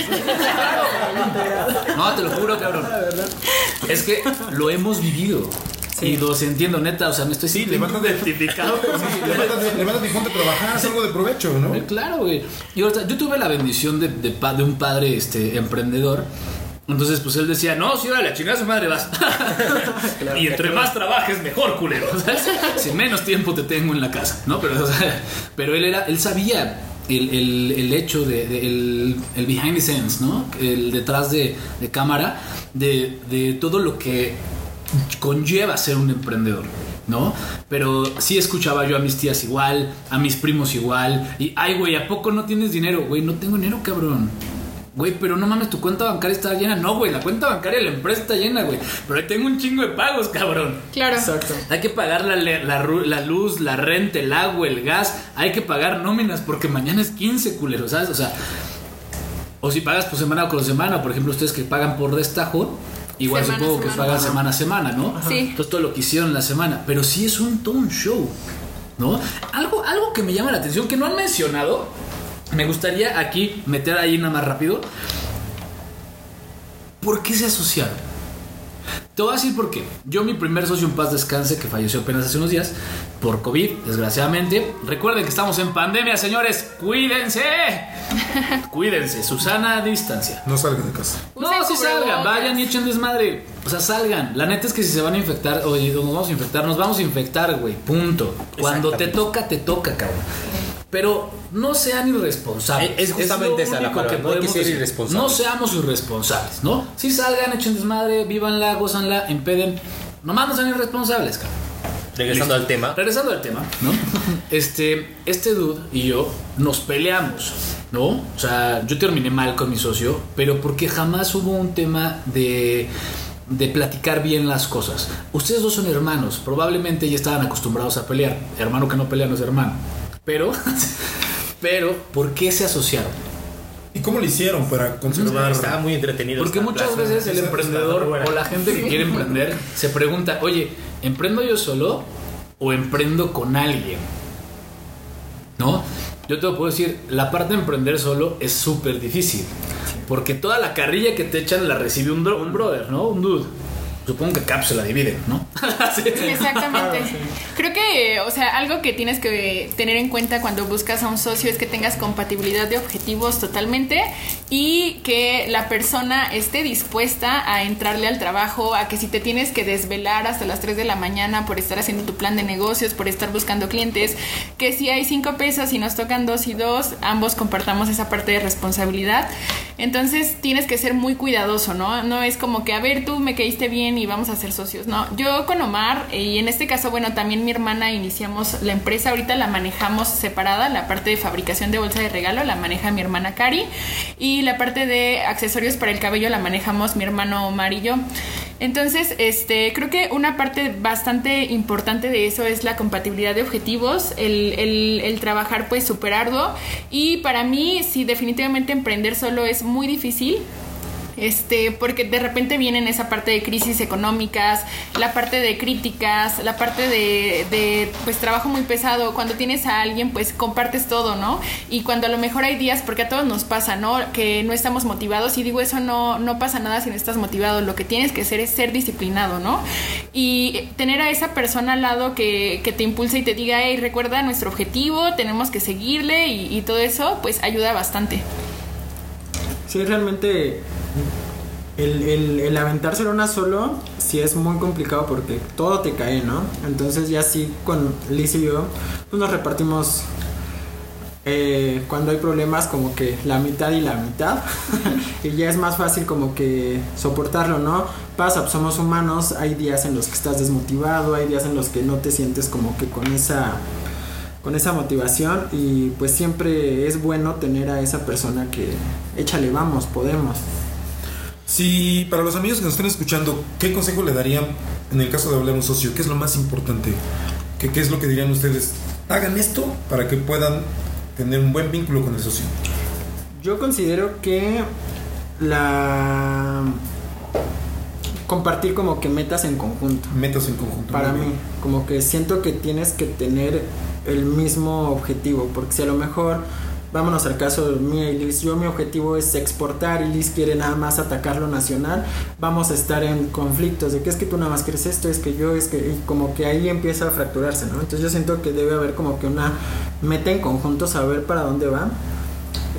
Speaker 2: No, te lo juro, cabrón. Es que lo hemos vivido. Y los entiendo, neta. O sea, me estoy
Speaker 3: Sí, levántate.
Speaker 2: identificado.
Speaker 3: Sí, levántate, y ponte a trabajar, haz algo de provecho, ¿no?
Speaker 2: Eh, Claro, güey. Y ahorita, yo tuve la bendición de, de, pa- de un padre este, emprendedor. Entonces, pues él decía, no, si ahora la chingada su madre vas. y entre más trabajes, mejor, culero. ¿sabes? Si menos tiempo te tengo en la casa, ¿no? Pero, o sea, pero él era, él sabía el, el- el hecho de, de- el, el behind the scenes, ¿no? El detrás de, de cámara, de, de todo lo que conlleva ser un emprendedor. ¿No? Pero sí escuchaba yo a mis tías igual, a mis primos igual. Y, ay, güey, ¿a poco no tienes dinero? Güey, no tengo dinero, cabrón. Güey, pero no mames, tu cuenta bancaria está llena. No, güey, la cuenta bancaria de la empresa está llena, güey. Pero ahí tengo un chingo de pagos, cabrón.
Speaker 5: Claro.
Speaker 6: Exacto.
Speaker 2: Hay que pagar la, la, ru- la luz, la renta, el agua, el gas. Hay que pagar nóminas porque mañana es 15, culero, ¿sabes? O sea, o si pagas por semana o con semana, por ejemplo, ustedes que pagan por destajo, igual
Speaker 5: Semana
Speaker 2: supongo que pagan semana a semana, ¿no?
Speaker 5: Sí.
Speaker 2: Entonces todo lo que hicieron la semana. Pero sí es un todo un show, ¿no? Algo, algo que me llama la atención, que no han mencionado, me gustaría aquí meter ahí nada más rápido. ¿Por qué se asociaron? Te voy a decir por qué. Yo, mi primer socio en paz descanse, que falleció apenas hace unos días por COVID, desgraciadamente. Recuerden que estamos en pandemia, señores. Cuídense. Cuídense. Susana, distancia.
Speaker 3: No salgan de casa.
Speaker 2: No,
Speaker 5: Usen
Speaker 2: si salgan, vayan y echen desmadre. O sea, salgan. La neta es que si se van a infectar, oye, nos vamos a infectar, nos vamos a infectar, güey. Punto. Cuando te toca, te toca, cabrón. Pero no sean irresponsables.
Speaker 4: Es- es justamente
Speaker 2: lo
Speaker 4: esa la palabra, no hay que ser irresponsables.
Speaker 2: No seamos irresponsables, ¿no? Si salgan, echen desmadre, vívanla, gozanla, empeden. Nomás no sean irresponsables, cabrón.
Speaker 4: Regresando al tema.
Speaker 2: Regresando al tema, ¿no? Este, este dude y yo nos peleamos, ¿no? O sea, yo terminé mal con mi socio, pero porque jamás hubo un tema de de platicar bien las cosas. Ustedes dos son hermanos, probablemente ya estaban acostumbrados a pelear. Hermano que no pelea no es hermano. Pero, pero, ¿por qué se asociaron?
Speaker 3: ¿Y cómo lo hicieron para conservar?
Speaker 4: Estaba muy entretenido.
Speaker 2: Porque muchas
Speaker 4: plaza.
Speaker 2: veces el
Speaker 3: Esa-
Speaker 2: emprendedor o la gente que quiere emprender se pregunta, oye, ¿emprendo yo solo o emprendo con alguien? ¿No? Yo te lo puedo decir, la parte de emprender solo es súper difícil. Porque toda la carrilla que te echan la recibe un, bro- un brother, ¿no? Un dude. Supongo que Cap se la divide, ¿no? Sí.
Speaker 5: Exactamente. Creo que, o sea, algo que tienes que tener en cuenta cuando buscas a un socio es que tengas compatibilidad de objetivos totalmente y que la persona esté dispuesta a entrarle al trabajo, a que si te tienes que desvelar hasta las 3 de la mañana por estar haciendo tu plan de negocios, por estar buscando clientes, que si hay 5 pesos y nos tocan 2 y 2, ambos compartamos esa parte de responsabilidad. Entonces tienes que ser muy cuidadoso, ¿no? No es como que, a ver, tú me caíste bien y vamos a ser socios, ¿no? Yo con Omar, y en este caso, bueno, también mi hermana iniciamos la empresa, ahorita la manejamos separada, la parte de fabricación de bolsa de regalo la maneja mi hermana Cari y la parte de accesorios para el cabello la manejamos mi hermano Omar y yo. Entonces, este, creo que una parte bastante importante de eso es la compatibilidad de objetivos, el, el- trabajar pues súper arduo y para mí, sí, definitivamente emprender solo es muy difícil. Este, porque de repente vienen esa parte de crisis económicas, la parte de críticas, la parte de, pues trabajo muy pesado. Cuando tienes a alguien, pues compartes todo, ¿no? Y cuando a lo mejor hay días, porque a todos nos pasa, ¿no? Que no estamos motivados y digo eso no, no pasa nada si no estás motivado. Lo que tienes que hacer es ser disciplinado, ¿no? Y tener a esa persona al lado que, que te impulse y te diga, hey, recuerda nuestro objetivo, tenemos que seguirle y, y todo eso, pues ayuda bastante.
Speaker 6: Sí, realmente el, el, el aventárselo una solo sí es muy complicado porque todo te cae, ¿no? Entonces ya sí con Liz y yo pues nos repartimos eh, cuando hay problemas como que la mitad y la mitad y ya es más fácil como que soportarlo, ¿no? Pasa, pues somos humanos, hay días en los que estás desmotivado, hay días en los que no te sientes como que con esa con esa motivación y pues siempre es bueno tener a esa persona que échale vamos, podemos.
Speaker 3: Si para los amigos que nos están escuchando, ¿qué consejo le darían en el caso de hablar un socio? ¿Qué es lo más importante? ¿Qué, qué es lo que dirían ustedes? Hagan esto para que puedan tener un buen vínculo con el socio.
Speaker 6: Yo considero que la compartir como que metas en conjunto.
Speaker 3: Metas en conjunto.
Speaker 6: Para mí, como que siento que tienes que tener el mismo objetivo, porque si a lo mejor, vámonos al caso de mí y Liz, yo mi objetivo es exportar y Liz quiere nada más atacar lo nacional, vamos a estar en conflictos de que es que tú nada más quieres esto, es que yo, es que como que ahí empieza a fracturarse, ¿no? Entonces yo siento que debe haber como que una meta en conjunto, saber para dónde va.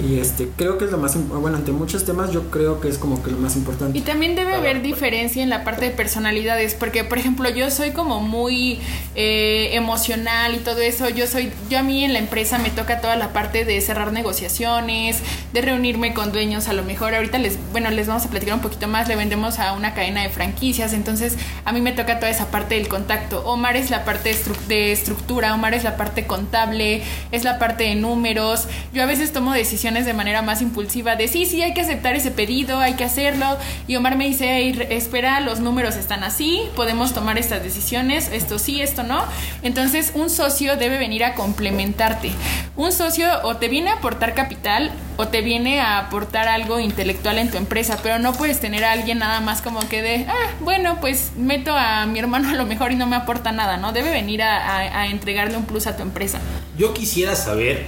Speaker 6: Y este, creo que es lo más, bueno, entre muchos temas yo creo que es como que lo más importante.
Speaker 5: Y también debe haber diferencia en la parte de personalidades, porque por ejemplo yo soy como muy eh, emocional y todo eso. Yo soy, yo a mí en la empresa me toca toda la parte de cerrar negociaciones, de reunirme con dueños. A lo mejor ahorita les, bueno, les vamos a platicar un poquito más. Le vendemos a una cadena de franquicias, entonces a mí me toca toda esa parte del contacto. Omar es la parte de, estru- de estructura, Omar es la parte contable, es la parte de números. Yo a veces tomo decisiones de manera más impulsiva de sí, sí, hay que aceptar ese pedido, hay que hacerlo. Y Omar me dice, "Ey, re- espera, los números están así, podemos tomar estas decisiones, esto sí, esto no. Entonces un socio debe venir a complementarte. Un socio o te viene a aportar capital o te viene a aportar algo intelectual en tu empresa, pero no puedes tener a alguien nada más como que de, ah, bueno, pues meto a mi hermano a lo mejor y no me aporta nada, ¿no? Debe venir a, a- a entregarle un plus a tu empresa.
Speaker 4: Yo quisiera saber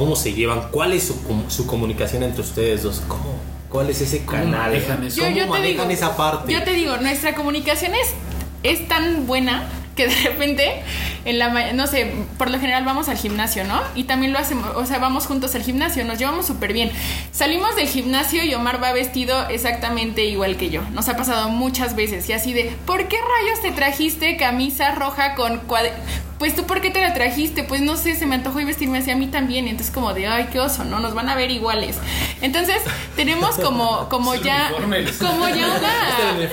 Speaker 4: cómo se llevan, cuál es su, com- su comunicación entre ustedes dos, cómo, ¿Cuál es ese
Speaker 2: ¿Cómo
Speaker 4: canal?
Speaker 2: manejan eso?
Speaker 4: ¿Cómo
Speaker 5: Yo- yo te
Speaker 4: manejan
Speaker 5: digo-
Speaker 4: esa parte?
Speaker 5: Yo te digo, nuestra comunicación es, es tan buena que de repente, en la, no sé, por lo general vamos al gimnasio, ¿no? Y también lo hacemos, o sea, vamos juntos al gimnasio, nos llevamos súper bien. Salimos del gimnasio y Omar va vestido exactamente igual que yo. Nos ha pasado muchas veces y así de, ¿por qué rayos te trajiste camisa roja con Pues tú, ¿por qué te la trajiste? Pues no sé, se me antojó y vestirme así a mí también. Y entonces como de, ay, qué oso, ¿no? Nos van a ver iguales. Entonces, tenemos como, como
Speaker 2: Es
Speaker 5: ya, como ya una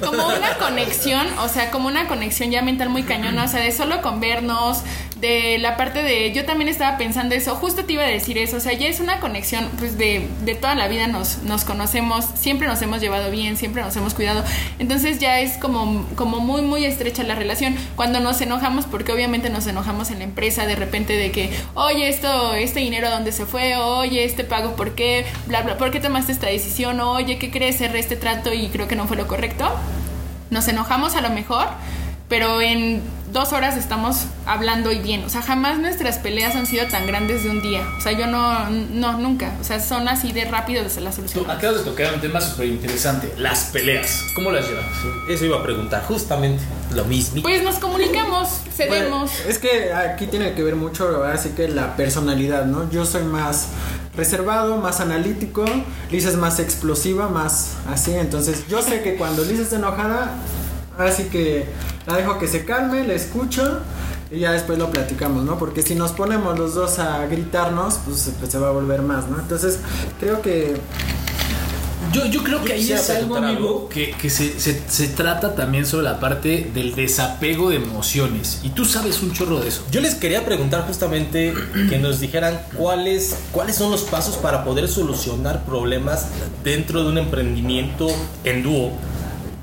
Speaker 5: como una conexión, o sea, como una conexión ya mental muy cañona, o sea, de solo con vernos, de la parte de, yo también estaba pensando eso, justo te iba a decir eso, o sea, ya es una conexión, pues de, de toda la vida nos, nos conocemos, siempre nos hemos llevado bien, siempre nos hemos cuidado, entonces ya es como, como muy, muy estrecha la relación. Cuando nos enojamos, porque obviamente nos enojamos en la empresa de repente de que, oye, esto, este dinero dónde se fue, oye, este pago, ¿por qué? Bla, bla, ¿por qué tomaste esta decisión? Oye, ¿qué crees? Cerré este trato y creo que no fue lo correcto nos enojamos a lo mejor, pero en dos horas estamos hablando y bien. O sea, jamás nuestras peleas han sido tan grandes de un día. O sea, yo no, no, nunca. O sea, son así de rápido desde la
Speaker 2: Tú
Speaker 5: solución.
Speaker 2: acabas de tocar un tema súper interesante, las peleas. ¿Cómo las llevas?
Speaker 4: Eso iba a preguntar, justamente lo mismo.
Speaker 5: Pues nos comunicamos, cedemos.
Speaker 6: Bueno, es que aquí tiene que ver mucho, así que la personalidad, ¿no? Yo soy más reservado, más analítico, Lisa es más explosiva, más así, entonces yo sé que cuando Lisa está enojada, así que la dejo que se calme, la escucho y ya después lo platicamos, ¿no? Porque si nos ponemos los dos a gritarnos, pues, pues se va a volver más, ¿no? Entonces creo que
Speaker 2: Yo, yo creo que ahí es algo, amigo, que, que se, se- se trata también sobre la parte del desapego de emociones. Y tú sabes un chorro de eso.
Speaker 4: Yo les quería preguntar justamente que nos dijeran cuáles, cuáles son los pasos para poder solucionar problemas dentro de un emprendimiento en dúo.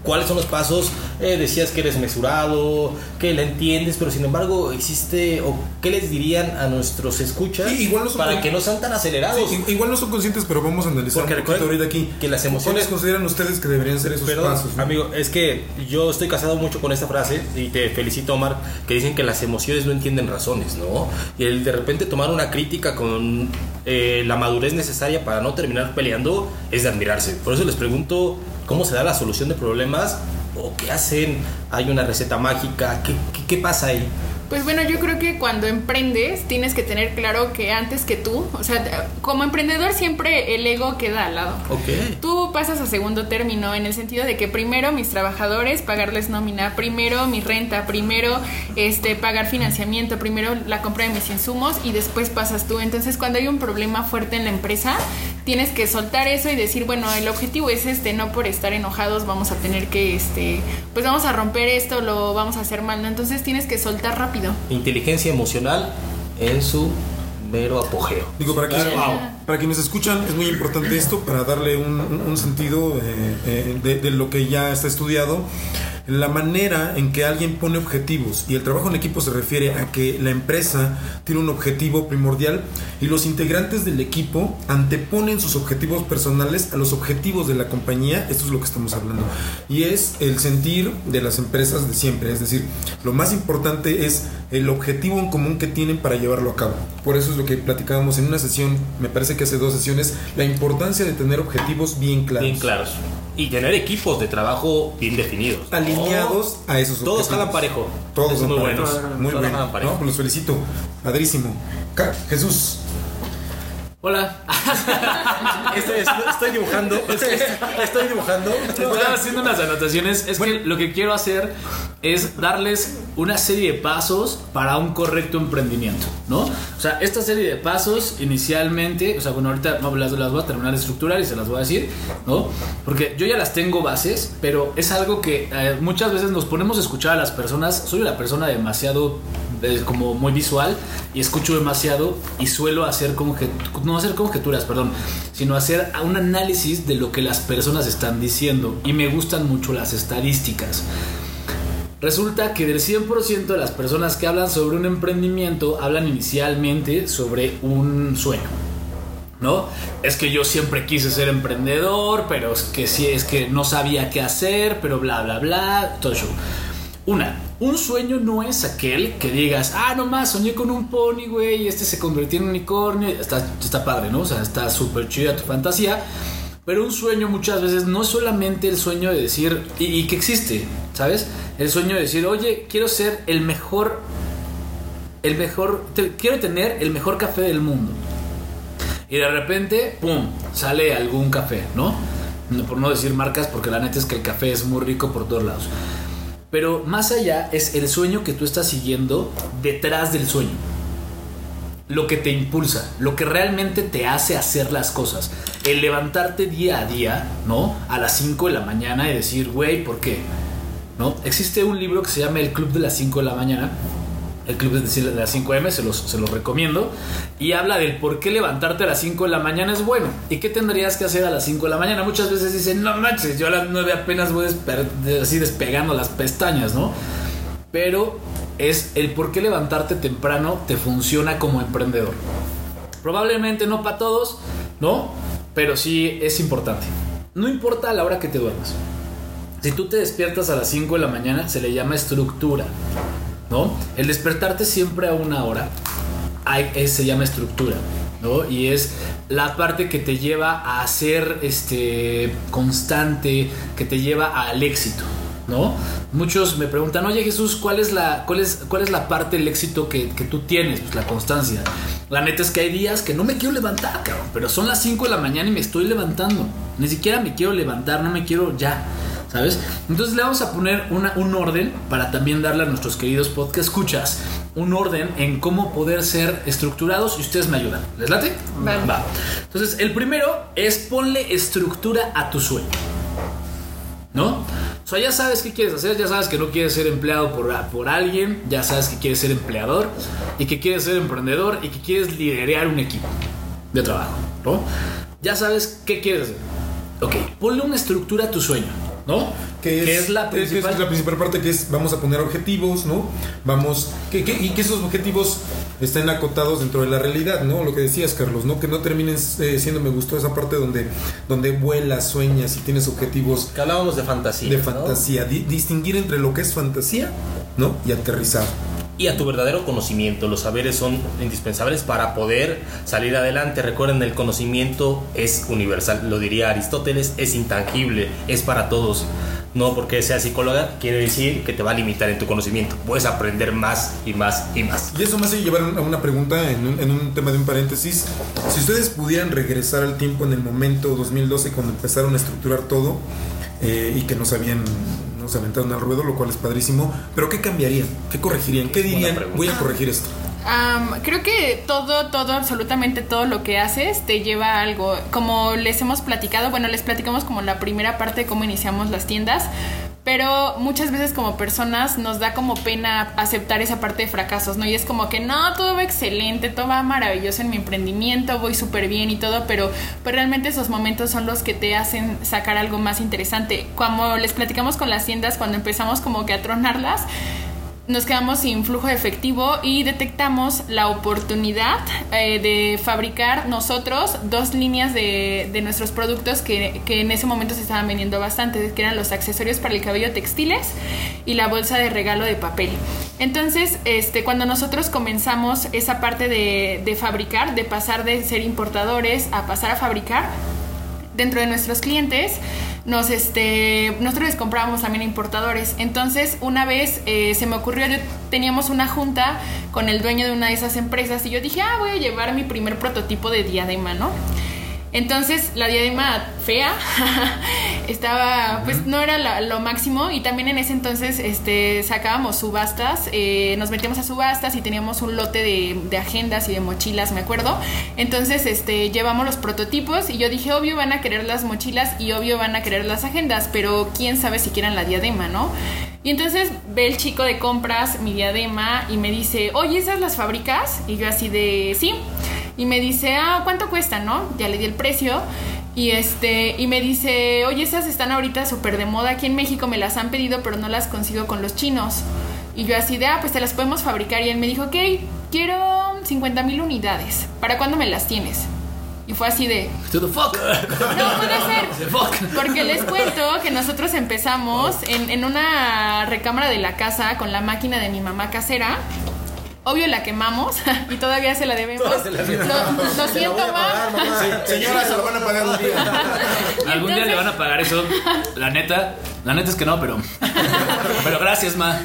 Speaker 4: ¿Cuáles son los pasos? Eh, decías que eres mesurado, que la entiendes, pero sin embargo existe, o qué les dirían a nuestros escuchas
Speaker 3: Sí, igual no son
Speaker 4: para que no sean tan acelerados.
Speaker 3: Sí, igual no son conscientes, pero vamos a analizar
Speaker 4: Porque
Speaker 3: un poquito ahorita aquí.
Speaker 4: que las emociones-
Speaker 3: ¿Cuáles consideran ustedes que deberían ser esos
Speaker 4: Perdón,
Speaker 3: pasos? no?
Speaker 4: amigo, es que yo estoy casado mucho con esta frase y te felicito, Omar, que dicen que las emociones no entienden razones, ¿no? Y el de repente tomar una crítica con eh, la madurez necesaria para no terminar peleando es de admirarse. Por eso les pregunto cómo se da la solución de problemas o qué hacen. Hay una receta mágica, ¿qué, qué, qué pasa ahí?
Speaker 5: Pues bueno, yo creo que cuando emprendes tienes que tener claro que antes que tú, o sea, como emprendedor siempre el ego queda al lado.
Speaker 4: Ok.
Speaker 5: Tú pasas a segundo término en el sentido de que primero mis trabajadores pagarles nómina, primero mi renta, primero este pagar financiamiento, primero la compra de mis insumos y después pasas tú. Entonces, cuando hay un problema fuerte en la empresa, tienes que soltar eso y decir, bueno, el objetivo es este, no por estar enojados vamos a tener que este, pues vamos a romper esto, lo vamos a hacer mal, ¿no? Entonces, tienes que soltar rápido.
Speaker 4: Inteligencia emocional en su mero apogeo.
Speaker 3: Digo, para, quienes, para quienes escuchan, es muy importante esto para darle un, un- un sentido eh, eh, de, de lo que ya está estudiado. La manera en que alguien pone objetivos y el trabajo en equipo se refiere a que la empresa tiene un objetivo primordial y los integrantes del equipo anteponen sus objetivos personales a los objetivos de la compañía. Esto es lo que estamos hablando. Y es el sentir de las empresas de siempre. Es decir, lo más importante es el objetivo en común que tienen para llevarlo a cabo. Por eso es lo que platicábamos en una sesión, me parece que hace dos sesiones, la importancia de tener objetivos bien claros.
Speaker 4: Bien claros. Y tener equipos de trabajo bien definidos.
Speaker 3: Alineados a esos
Speaker 4: Todos
Speaker 3: objetivos.
Speaker 4: jalan parejo.
Speaker 3: Todos son
Speaker 4: muy buenos.
Speaker 3: Muy
Speaker 4: Todos
Speaker 3: bueno.
Speaker 4: jalan parejo.
Speaker 3: No, los felicito. Padrísimo. Jesús.
Speaker 2: Hola.
Speaker 4: Estoy, estoy dibujando. Estoy dibujando.
Speaker 2: Estaba haciendo unas anotaciones. Es que lo que quiero hacer es darles una serie de pasos para un correcto emprendimiento, ¿no? O sea, esta serie de pasos inicialmente, o sea, bueno, ahorita no, las, las voy a terminar de estructurar y se las voy a decir, ¿no? Porque yo ya las tengo bases, pero es algo que eh, muchas veces nos ponemos a escuchar a las personas. Soy una persona demasiado eh, como muy visual y escucho demasiado y suelo hacer conjet- no hacer conjeturas, perdón, sino hacer un análisis de lo que las personas están diciendo y me gustan mucho las estadísticas. Resulta que del 100% de las personas que hablan sobre un emprendimiento hablan inicialmente sobre un sueño. ¿No? Es que yo siempre quise ser emprendedor, pero es que sí, es que no sabía qué hacer, pero bla, bla, bla, todo eso. Una, un sueño no es aquel que digas, ah, nomás soñé con un pony, güey, este se convirtió en un unicornio. Está, está padre, ¿no? O sea, está súper chida tu fantasía. Pero un sueño muchas veces no es solamente el sueño de decir, y, que existe, ¿sabes? El sueño de decir, oye, quiero ser el mejor, el mejor, quiero tener el mejor café del mundo. Y de repente, ¡pum!, sale algún café. No- Por no decir marcas, porque la neta es que el café es muy rico por todos lados. Pero más allá es el sueño que tú estás siguiendo detrás del sueño. Lo que te impulsa, lo que realmente te hace hacer las cosas. El levantarte día a día, ¿no? A las 5 de la mañana y decir, güey, ¿por qué? ¿No? Existe un libro que se llama El Club de las 5 de la mañana. El Club de las 5M, se los, se los recomiendo. Y habla del por qué levantarte a las 5 de la mañana es bueno. ¿Y qué tendrías que hacer a las 5 de la mañana? Muchas veces dicen, no manches, yo a las 9 apenas voy así despegando las pestañas, ¿no? Pero es el por qué levantarte temprano te funciona como emprendedor. Probablemente no para todos, ¿no? Pero sí es importante. No importa la hora que te duermas. Si tú te despiertas a las 5 de la mañana, se le llama estructura, ¿no? El despertarte siempre a una hora hay- es- se llama estructura, ¿no? Y es la parte que te lleva a ser este, constante, que te lleva al éxito, ¿no? Muchos me preguntan, oye Jesús, ¿cuál es la, parte del éxito que, que tú tienes? Pues la constancia. La neta es que hay días que no me quiero levantar, cabrón, pero son las 5 de la mañana y me estoy levantando. Ni siquiera me quiero levantar, no me quiero ya. ¿Sabes? Entonces le vamos a poner una- un orden para también darle a nuestros queridos podcast escuchas un orden en cómo poder ser estructurados y ustedes me ayudan. ¿Les late?
Speaker 5: Vale.
Speaker 2: Va. Entonces, el primero es ponle estructura a tu sueño. ¿No? O sea, ya sabes qué quieres hacer, ya sabes que no quieres ser empleado por, por alguien, ya sabes que quieres ser empleador y que quieres ser emprendedor y que quieres liderar un equipo de trabajo, ¿no? Ya sabes qué quieres hacer. Ok, ponle una estructura a tu sueño, ¿no?
Speaker 3: que es,
Speaker 2: la
Speaker 3: que es- que es
Speaker 2: principal.
Speaker 3: la principal parte que es vamos a poner objetivos, ¿no? Vamos que, que- y que esos objetivos estén acotados dentro de la realidad, ¿no? Lo que decías, Carlos, ¿no? Que no terminen eh, siendo me gustó esa parte donde donde vuelas, sueñas y tienes objetivos
Speaker 4: Que hablábamos de fantasía.
Speaker 3: de
Speaker 4: ¿no?
Speaker 3: fantasía, Di- distinguir entre lo que es fantasía, ¿no? Y aterrizar.
Speaker 4: Y a tu verdadero conocimiento. Los saberes son indispensables para poder salir adelante. Recuerden, el conocimiento es universal. Lo diría Aristóteles, es intangible, es para todos. No porque sea psicóloga quiere decir que te va a limitar en tu conocimiento. Puedes aprender más y más y más.
Speaker 3: Y eso me hace llevar a una pregunta en un, tema de un paréntesis. Si ustedes pudieran regresar al tiempo en el momento 2012 cuando empezaron a estructurar todo eh, y que nos habían nos aventaron al ruedo, lo cual es padrísimo, pero ¿qué cambiarían? ¿Qué corregirían? ¿Qué dirían? Voy a corregir esto.
Speaker 5: Am, creo que todo, todo, absolutamente todo lo que haces te lleva a algo. Como les hemos platicado, bueno, les platicamos como la primera parte de cómo iniciamos las tiendas, pero muchas veces como personas nos da como pena aceptar esa parte de fracasos, ¿no? Y es como que no, todo va excelente, todo va maravilloso en mi emprendimiento, voy súper bien y todo, pero, pero realmente esos momentos son los que te hacen sacar algo más interesante. Como les platicamos con las tiendas, cuando empezamos como que a tronarlas, nos quedamos sin flujo de efectivo y detectamos la oportunidad eh, de fabricar nosotros dos líneas de, de nuestros productos que, que en ese momento se estaban vendiendo bastante, que eran los accesorios para el cabello textiles y la bolsa de regalo de papel. Entonces, este, cuando nosotros comenzamos esa parte de, de fabricar, de pasar de ser importadores a pasar a fabricar, dentro de nuestros clientes nos este nosotros les comprábamos también importadores. Entonces una vez eh, se me ocurrió teníamos una junta con el dueño de una de esas empresas y yo dije ah voy a llevar mi primer prototipo de diadema no entonces la diadema fea estaba pues no era la- lo máximo y también en ese entonces este sacábamos subastas eh, nos metíamos a subastas y teníamos un lote de, de agendas y de mochilas me acuerdo. Entonces este llevamos los prototipos y yo dije obvio van a querer las mochilas y obvio van a querer las agendas pero quién sabe si quieran la diadema no y entonces ve el chico de compras mi diadema y me dice oye esas las fabricas y yo así de sí y me dice, ah, ¿cuánto cuesta, no? Ya le di el precio. Y este, y me dice, oye, esas están ahorita súper de moda aquí en México, me las han pedido, pero no las consigo con los chinos. Y yo así de, ah, pues te las podemos fabricar. Y él me dijo, ok, quiero 50 mil unidades. ¿Para cuándo me las tienes? Y fue así de,
Speaker 2: To the fuck.
Speaker 5: no puede ser. Porque les cuento que nosotros empezamos en, en una recámara de la casa con la máquina de mi mamá casera. Obvio la quemamos y todavía se la debemos. Lo, lo siento, ma.
Speaker 3: Señora, se lo van a pagar un día.
Speaker 2: Algún día le van a pagar eso. La neta, la neta es que no, pero. Pero gracias, ma.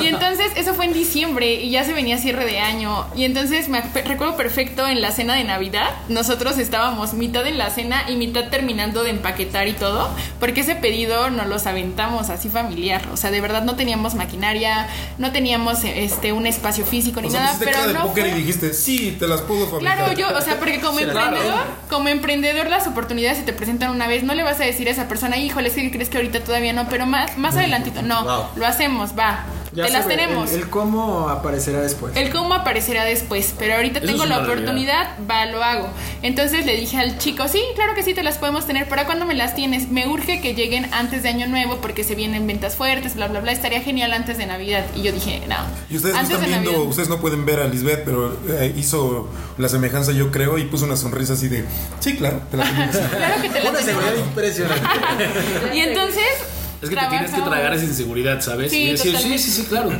Speaker 5: Y entonces eso fue en diciembre y ya se venía cierre de año. Y entonces me recuerdo perfecto en la cena de Navidad, nosotros estábamos mitad en la cena y mitad terminando de empaquetar y todo, porque ese pedido nos los aventamos así familiar. O sea, de verdad no teníamos maquinaria, no teníamos este un espacio físico ni
Speaker 3: O sea,
Speaker 5: nada, pero
Speaker 3: cara de
Speaker 5: no fue-
Speaker 3: y dijiste, sí, te las puedo fabricar.
Speaker 5: Claro, yo, o sea, porque como emprendedor, como emprendedor las oportunidades se te presentan una vez, no le vas a decir a esa persona, híjole, es que crees que ahorita todavía no, pero más, más adelantito, no,
Speaker 4: Wow.
Speaker 5: lo hacemos, va,
Speaker 6: Ya
Speaker 5: te las
Speaker 6: ve,
Speaker 5: tenemos.
Speaker 6: El, el cómo aparecerá después.
Speaker 5: El cómo aparecerá después, pero ahorita
Speaker 2: Eso
Speaker 5: tengo la oportunidad, va, lo hago. Entonces le dije al chico, sí, claro que sí, te las podemos tener. ¿Para cuándo me las tienes? Me urge que lleguen antes de Año Nuevo porque se vienen ventas fuertes, bla, bla, bla. Estaría genial antes de Navidad. Y yo dije, no.
Speaker 3: Y ustedes no están viendo,
Speaker 5: Navidad.
Speaker 3: ustedes no pueden ver a Lisbeth, pero eh, hizo la semejanza, yo creo, y puso una sonrisa así de, sí, claro, te la tenemos.
Speaker 5: Claro que te las
Speaker 4: Una seguridad
Speaker 5: tenemos.
Speaker 4: impresionante.
Speaker 5: Y entonces.
Speaker 2: Es que te tienes que tragar esa inseguridad, ¿sabes?
Speaker 5: Sí,
Speaker 2: y decir, sí, sí, sí, claro.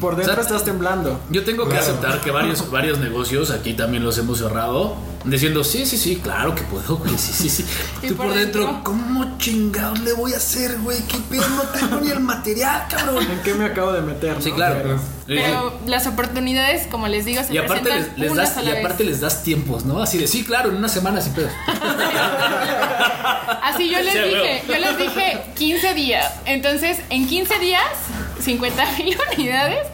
Speaker 6: Por dentro
Speaker 2: O sea,
Speaker 6: estás temblando.
Speaker 2: Yo tengo que
Speaker 3: Claro.
Speaker 2: aceptar que varios, varios negocios aquí también los hemos cerrado. Diciendo, sí, sí, sí, claro que puedo, güey, sí, sí, sí.
Speaker 5: Y
Speaker 2: Tú
Speaker 5: por
Speaker 2: por dentro,
Speaker 5: dentro.
Speaker 3: ¿Cómo chingados le voy a hacer, güey? ¿Qué pedo? No tengo ni el material, cabrón.
Speaker 6: ¿En qué me acabo de meter?
Speaker 2: sí,
Speaker 6: no?
Speaker 2: claro.
Speaker 5: Pero las oportunidades, como les digo, se
Speaker 2: Y aparte
Speaker 5: presentan
Speaker 2: les, das, y
Speaker 5: vez.
Speaker 2: aparte les das tiempos, ¿no? Así de, sí, claro, en una semana sí pedo.
Speaker 5: Así yo les
Speaker 2: Sí,
Speaker 5: dije, yo les dije 15 días. Entonces, en 15 días, 50 mil unidades,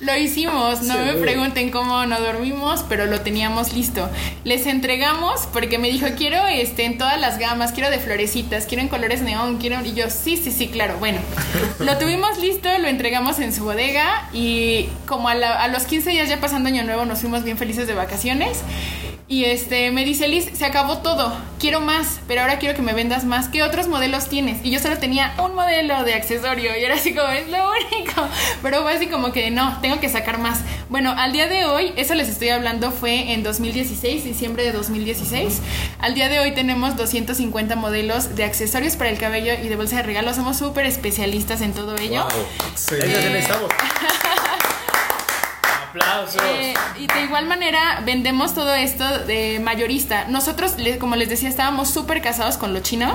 Speaker 5: lo hicimos. No me pregunten cómo no dormimos, pero lo teníamos listo. Les entregamos porque me dijo, quiero este en todas las gamas, quiero de florecitas, quiero en colores neón, quiero. Y yo, sí, sí, sí, claro. Bueno, lo tuvimos listo, lo entregamos en su bodega y como a, la- a los 15 días ya pasando Año Nuevo nos fuimos bien felices de vacaciones. Y este me dice Liz, se acabó todo, quiero más, pero ahora quiero que me vendas más. ¿Qué otros modelos tienes? Y yo solo tenía un modelo de accesorio y era así como, es lo único. Pero fue así como que no, tengo que sacar más. Bueno, al día de hoy, eso les estoy hablando fue en 2016, diciembre de 2016. Al día de hoy tenemos 250 modelos de accesorios para el cabello y de bolsa de regalo. Somos súper especialistas en todo ello.
Speaker 4: Wow. Estamos.
Speaker 5: Eh, y de igual manera vendemos todo esto de mayorista. Nosotros, como les decía, estábamos súper casados con lo chino.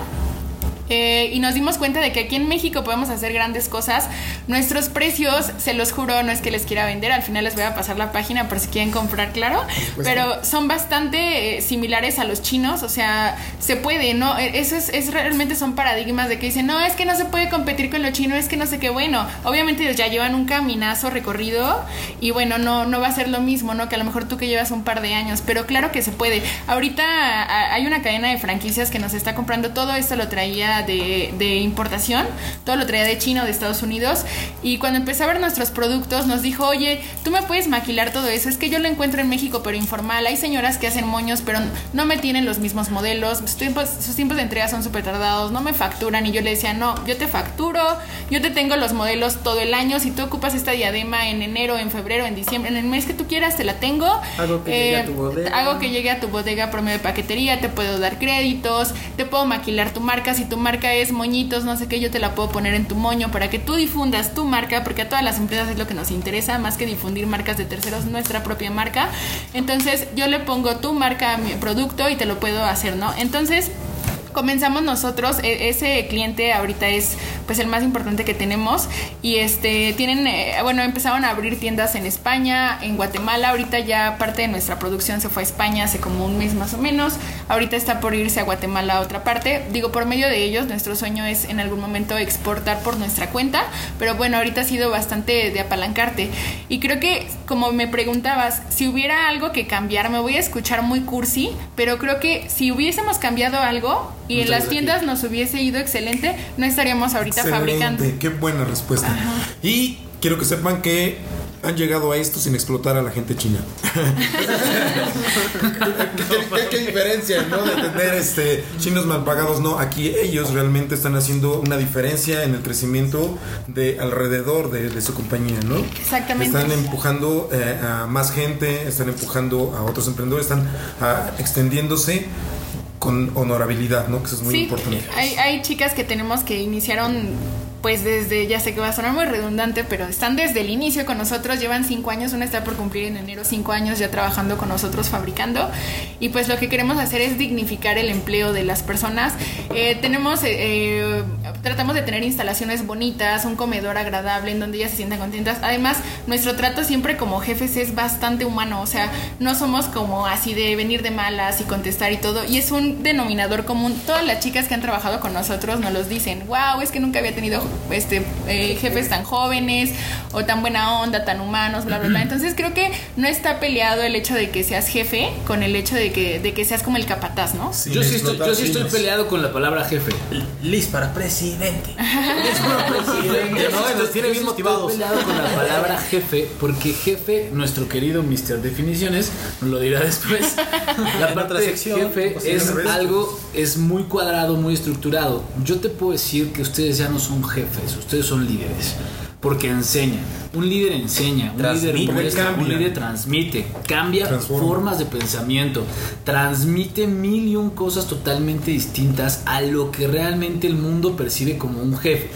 Speaker 5: Eh, y nos dimos cuenta de que aquí en México podemos hacer grandes cosas. Nuestros precios, se los juro, no es que les quiera vender, al final les voy a pasar la página por si quieren comprar, claro, pero son bastante eh, similares a los chinos, o sea, se puede, ¿no? Eh, Eso es, es realmente son paradigmas de que dicen, no, es que no se puede competir con lo chino, es que no sé qué, bueno, obviamente ellos ya llevan un caminazo recorrido y bueno, no, no va a ser lo mismo, ¿no? Que a lo mejor tú que llevas un par de años, pero claro que se puede. Ahorita a- hay una cadena de franquicias que nos está comprando todo esto, lo traía de, de importación, todo lo traía de China o de Estados Unidos y cuando empezó a ver nuestros productos nos dijo, oye, tú me puedes maquilar todo eso, es que yo lo encuentro en México pero informal, hay señoras que hacen moños pero no me tienen los mismos modelos, sus tiempos, sus tiempos de entrega son súper tardados, no me facturan y yo le decía, no, yo te facturo, yo te tengo los modelos todo el año, si tú ocupas esta diadema en enero, en febrero, en diciembre, en el mes que tú quieras te la tengo.
Speaker 6: Hago que llegue a tu bodega.
Speaker 5: Hago que llegue a tu bodega por medio de paquetería, te puedo dar créditos, te puedo maquilar tu marca, si tu marca es moñitos, no sé qué, yo te la puedo poner en tu moño para que tú difundas tu marca, porque a todas las empresas es lo que nos interesa, más que difundir marcas de terceros, nuestra propia marca. Entonces yo le pongo tu marca a mi producto y te lo puedo hacer, ¿no? Entonces comenzamos nosotros e- ese cliente ahorita es pues el más importante que tenemos y este tienen eh, bueno empezaron a abrir tiendas en España en Guatemala ahorita ya parte de nuestra producción se fue a España hace como un mes más o menos ahorita está por irse a Guatemala a otra parte digo por medio de ellos nuestro sueño es en algún momento exportar por nuestra cuenta pero bueno ahorita ha sido bastante de apalancarte y creo que como me preguntabas si hubiera algo que cambiar me voy a escuchar muy cursi pero creo que si hubiésemos cambiado algo y en las tiendas nos hubiese ido excelente, no estaríamos ahorita fabricando.
Speaker 3: Excelente, qué buena respuesta. Y quiero que sepan que han llegado a esto sin explotar a la gente china. ¿Qué, qué- qué diferencia, ¿no? De tener este, chinos mal pagados. No, aquí ellos realmente están haciendo una diferencia en el crecimiento de alrededor de, de su compañía, ¿no?
Speaker 5: Exactamente.
Speaker 3: Están empujando eh, a más gente, están empujando a otros emprendedores, están ah, extendiéndose con honorabilidad, ¿no? Que eso es muy
Speaker 5: sí,
Speaker 3: importante.
Speaker 5: Hay, hay chicas que tenemos que iniciaron pues desde, ya sé que va a sonar muy redundante, pero están desde el inicio con nosotros, llevan cinco años, una está por cumplir en enero cinco años ya trabajando con nosotros fabricando y pues lo que queremos hacer es dignificar el empleo de las personas. Eh, tenemos, eh, eh, tratamos de tener instalaciones bonitas, un comedor agradable en donde ellas se sientan contentas. Además, nuestro trato siempre como jefes es bastante humano, o sea, no somos como así de venir de malas y contestar y todo, y es un denominador común. Todas las chicas que han trabajado con nosotros nos los dicen, wow, es que nunca había tenido este, eh, jefes tan jóvenes o tan buena onda, tan humanos, bla, bla, bla. Entonces creo que no está peleado el hecho de que seas jefe con el hecho de que, de que seas como el capataz, ¿no?
Speaker 2: Yo sí, estoy, yo sí estoy peleado con la palabra jefe.
Speaker 4: Liz para presidente. Liz para presidente. No, nos tiene bien motivados.
Speaker 2: Estoy peleado con la palabra jefe, porque jefe, nuestro querido Mr. Definiciones, nos lo dirá después. La parte de
Speaker 4: sección,
Speaker 2: jefe es algo, es muy cuadrado, muy estructurado. Yo te puedo decir que ustedes ya no son jefes, ustedes son líderes. Porque enseñan. Un líder enseña, un
Speaker 4: Transmite.
Speaker 2: líder muestra, un líder transmite, cambia
Speaker 3: Transforma.
Speaker 2: formas de pensamiento, transmite mil y un cosas totalmente distintas a lo que realmente el mundo percibe como un jefe.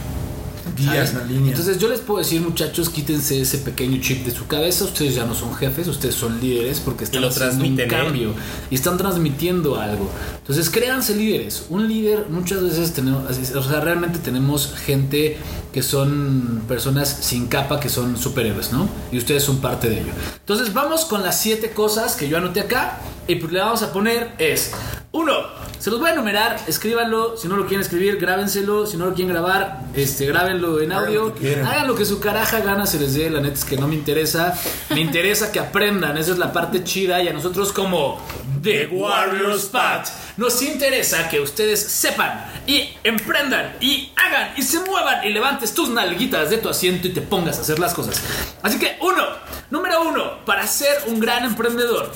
Speaker 2: ¿Sabes?
Speaker 3: la línea.
Speaker 2: Entonces yo les puedo decir, muchachos, quítense ese pequeño chip de su cabeza. Ustedes ya no son jefes, ustedes son líderes porque están
Speaker 4: lo
Speaker 2: haciendo un
Speaker 4: ¿eh?
Speaker 2: cambio y están transmitiendo algo. Entonces créanse líderes. Un líder muchas veces tenemos, o sea, realmente tenemos gente que son personas sin capa, que son superhéroes, ¿no? Y ustedes son parte de ello. Entonces vamos con las siete cosas que yo anoté acá y pues le vamos a poner es uno. Se los voy a enumerar, escríbanlo, si no lo quieren escribir, grábenselo, si no lo quieren grabar, este, grábenlo en audio, hagan lo que su caraja gana se les dé, la neta es que no me interesa, me interesa que aprendan, esa es la parte chida y a nosotros como The Warriors Path nos interesa que ustedes sepan y emprendan y hagan y se muevan y levantes tus nalguitas de tu asiento y te pongas a hacer las cosas. Así que uno, número uno, para ser un gran emprendedor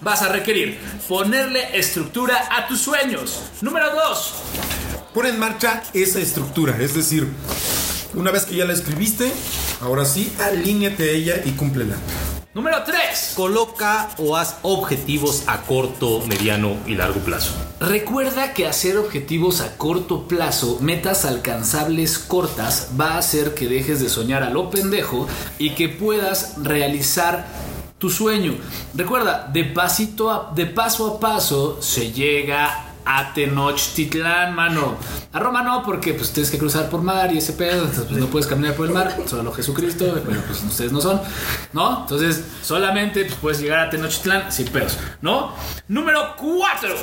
Speaker 2: vas a requerir ponerle estructura a tus sueños. Número dos,
Speaker 3: Pon en marcha esa estructura, es decir, una vez que ya la escribiste, ahora sí, alíñate a ella y cúmplela.
Speaker 2: número tres.
Speaker 4: Coloca o haz objetivos a corto, mediano y largo plazo.
Speaker 2: Recuerda que hacer objetivos a corto plazo, metas alcanzables cortas, va a hacer que dejes de soñar a lo pendejo y que puedas realizar tu sueño. Recuerda, de pasito a, de paso a paso se llega a Tenochtitlán, mano. A Roma no, porque pues tienes que cruzar por mar y ese pedo, entonces pues, no puedes caminar por el mar, solo Jesucristo, pero pues ustedes no son, ¿no? Entonces solamente pues, puedes llegar a Tenochtitlán sin pedos, ¿no? Número 4.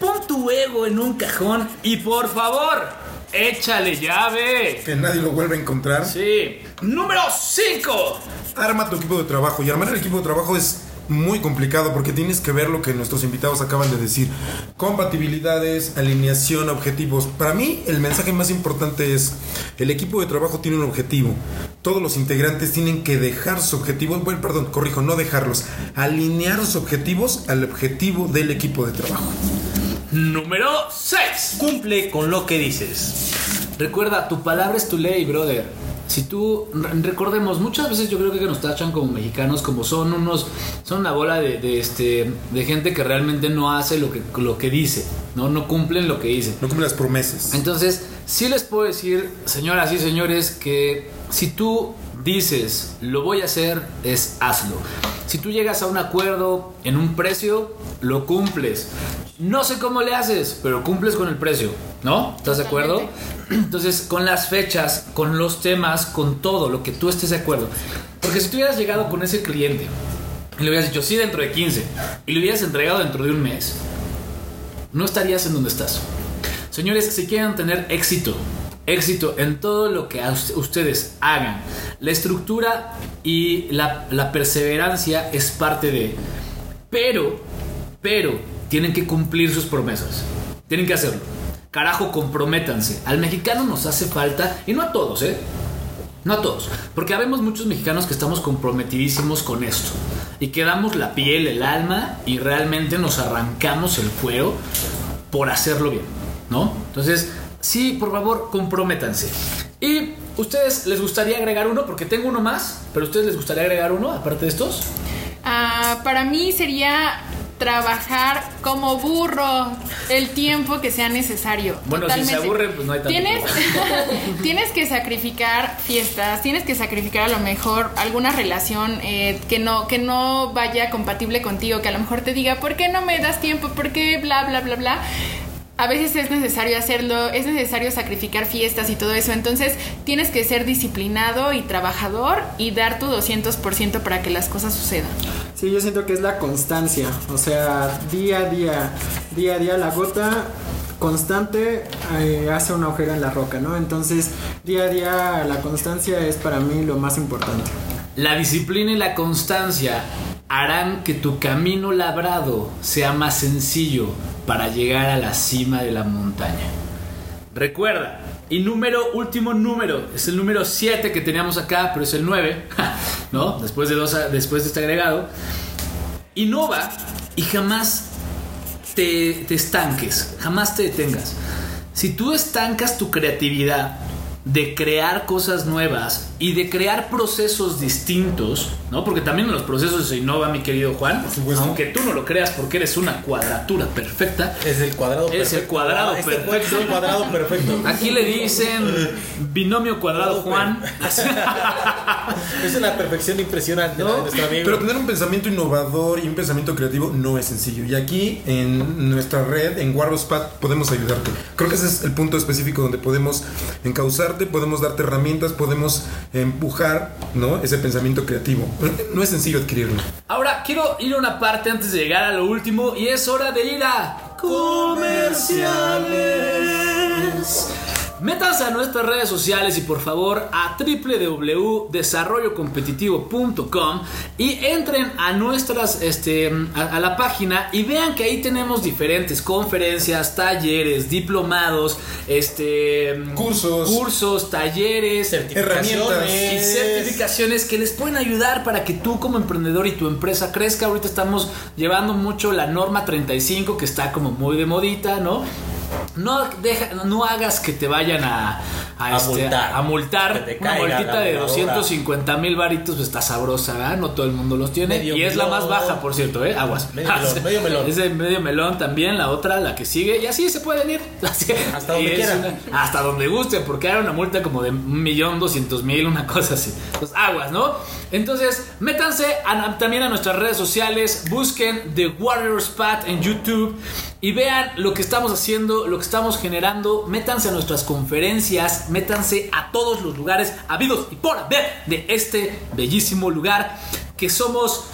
Speaker 2: Pon tu ego en un cajón y por favor, échale llave.
Speaker 3: Que nadie lo vuelva a encontrar.
Speaker 2: Sí. Número 5.
Speaker 3: Arma tu equipo de trabajo. Y armar el equipo de trabajo es muy complicado porque tienes que ver lo que nuestros invitados acaban de decir. Compatibilidades, alineación, objetivos. Para mí el mensaje más importante es, el equipo de trabajo tiene un objetivo. Todos los integrantes tienen que dejar sus objetivos, bueno, perdón, corrijo, no dejarlos, alinear sus objetivos al objetivo del equipo de trabajo.
Speaker 2: Número 6.
Speaker 4: Cumple con lo que dices.
Speaker 2: Recuerda, tu palabra es tu ley, brother. Si tú, re- recordemos, muchas veces yo creo que nos tachan como mexicanos como son unos, son una bola de, de, este, de gente que realmente no hace lo que, lo que dice, ¿no? No cumplen lo que dice.
Speaker 3: No cumple las promesas.
Speaker 2: Entonces, sí les puedo decir, señoras y señores, que si tú dices, lo voy a hacer, es hazlo. Si tú llegas a un acuerdo en un precio, lo cumples. No sé cómo le haces, pero cumples con el precio, ¿no? ¿Estás de acuerdo? Entonces, con las fechas, con los temas, con todo, lo que tú estés de acuerdo. Porque si tú hubieras llegado con ese cliente y le hubieras dicho, sí, dentro de 15, y le hubieras entregado dentro de un mes, no estarías en donde estás. Señores, si quieren tener éxito, éxito en todo lo que ustedes hagan, la estructura y la, la perseverancia es parte de... Pero, pero, tienen que cumplir sus promesas. Tienen que hacerlo. Carajo, comprométanse. Al mexicano nos hace falta, y no a todos, ¿eh? No a todos, porque habemos muchos mexicanos que estamos comprometidísimos con esto y que damos la piel, el alma y realmente nos arrancamos el cuero por hacerlo bien, ¿no? Entonces, sí, por favor, comprométanse. Y ustedes les gustaría agregar uno, porque tengo uno más, pero ustedes les gustaría agregar uno aparte de estos.
Speaker 5: Ah, para mí sería trabajar como burro el tiempo que sea necesario.
Speaker 2: Bueno, si se aburren, pues no hay tanto
Speaker 5: Tienes, tienes que sacrificar fiestas, tienes que sacrificar a lo mejor alguna relación eh, que no que no vaya compatible contigo, que a lo mejor te diga, ¿por qué no me das tiempo? ¿Por qué bla bla bla bla? A veces es necesario hacerlo, es necesario sacrificar fiestas y todo eso. Entonces tienes que ser disciplinado y trabajador y dar tu 200% para que las cosas sucedan.
Speaker 6: Sí, yo siento que es la constancia. O sea, día a día, día a día, la gota constante eh, hace un agujero en la roca, ¿no? Entonces, día a día, la constancia es para mí lo más importante.
Speaker 2: La disciplina y la constancia harán que tu camino labrado sea más sencillo para llegar a la cima de la montaña. Recuerda, y número, último número, es el número 7 que teníamos acá, pero es el 9, ¿no? Después de, dos, después de este agregado. Innova y jamás te, te estanques, jamás te detengas. Si tú estancas tu creatividad de crear cosas nuevas y de crear procesos distintos, ¿no? Porque también en los procesos se innova, mi querido Juan.
Speaker 3: supuesto.
Speaker 2: Aunque tú no lo creas porque eres una cuadratura perfecta.
Speaker 4: Es el cuadrado
Speaker 2: Es
Speaker 4: perfecto.
Speaker 2: el cuadrado
Speaker 4: Ah, este
Speaker 2: perfecto.
Speaker 4: juego es el cuadrado perfecto.
Speaker 2: Aquí le dicen binomio cuadrado Juan.
Speaker 4: Es una perfección impresionante la de nuestro amigo.
Speaker 3: Pero tener un pensamiento innovador y un pensamiento creativo no es sencillo. Y aquí en nuestra red, en Warrospad, podemos ayudarte. Creo que ese es el punto específico donde podemos encauzarte, podemos darte herramientas, podemos empujar ¿no? ese pensamiento creativo. No es sencillo adquirirlo.
Speaker 2: Ahora quiero ir a una parte antes de llegar a lo último y es hora de ir a comerciales. Métanse a nuestras redes sociales y por favor a www.desarrollocompetitivo.com y entren a nuestras este a, a la página y vean que ahí tenemos diferentes conferencias, talleres, diplomados, este
Speaker 3: Cursos.
Speaker 2: cursos, talleres,
Speaker 3: Herramientas.
Speaker 2: y certificaciones que les pueden ayudar para que tú como emprendedor y tu empresa crezca. Ahorita estamos llevando mucho la norma 35 que está como muy de modita, ¿no? No, deja, no hagas que te vayan a, a,
Speaker 4: A
Speaker 2: este,
Speaker 4: multar.
Speaker 2: a multar. Una multita de
Speaker 4: voladora.
Speaker 2: 250 mil varitos pues, está sabrosa, ¿verdad? No todo el mundo los tiene.
Speaker 4: Medio
Speaker 2: y es la más baja, por cierto, ¿eh? Aguas.
Speaker 4: Medio melón, medio melón.
Speaker 2: Es de medio melón también, la otra, la que sigue. Y así se pueden ir. Así-
Speaker 4: Hasta donde quieran.
Speaker 2: una- hasta donde guste, porque hay una multa como de un millón doscientos mil, una cosa así. Pues aguas, ¿no? Entonces, métanse a- también a nuestras redes sociales, busquen The Warriors Path en YouTube y vean lo que estamos haciendo, lo que estamos generando. Métanse a nuestras conferencias, métanse a todos los lugares habidos y por haber de este bellísimo lugar que somos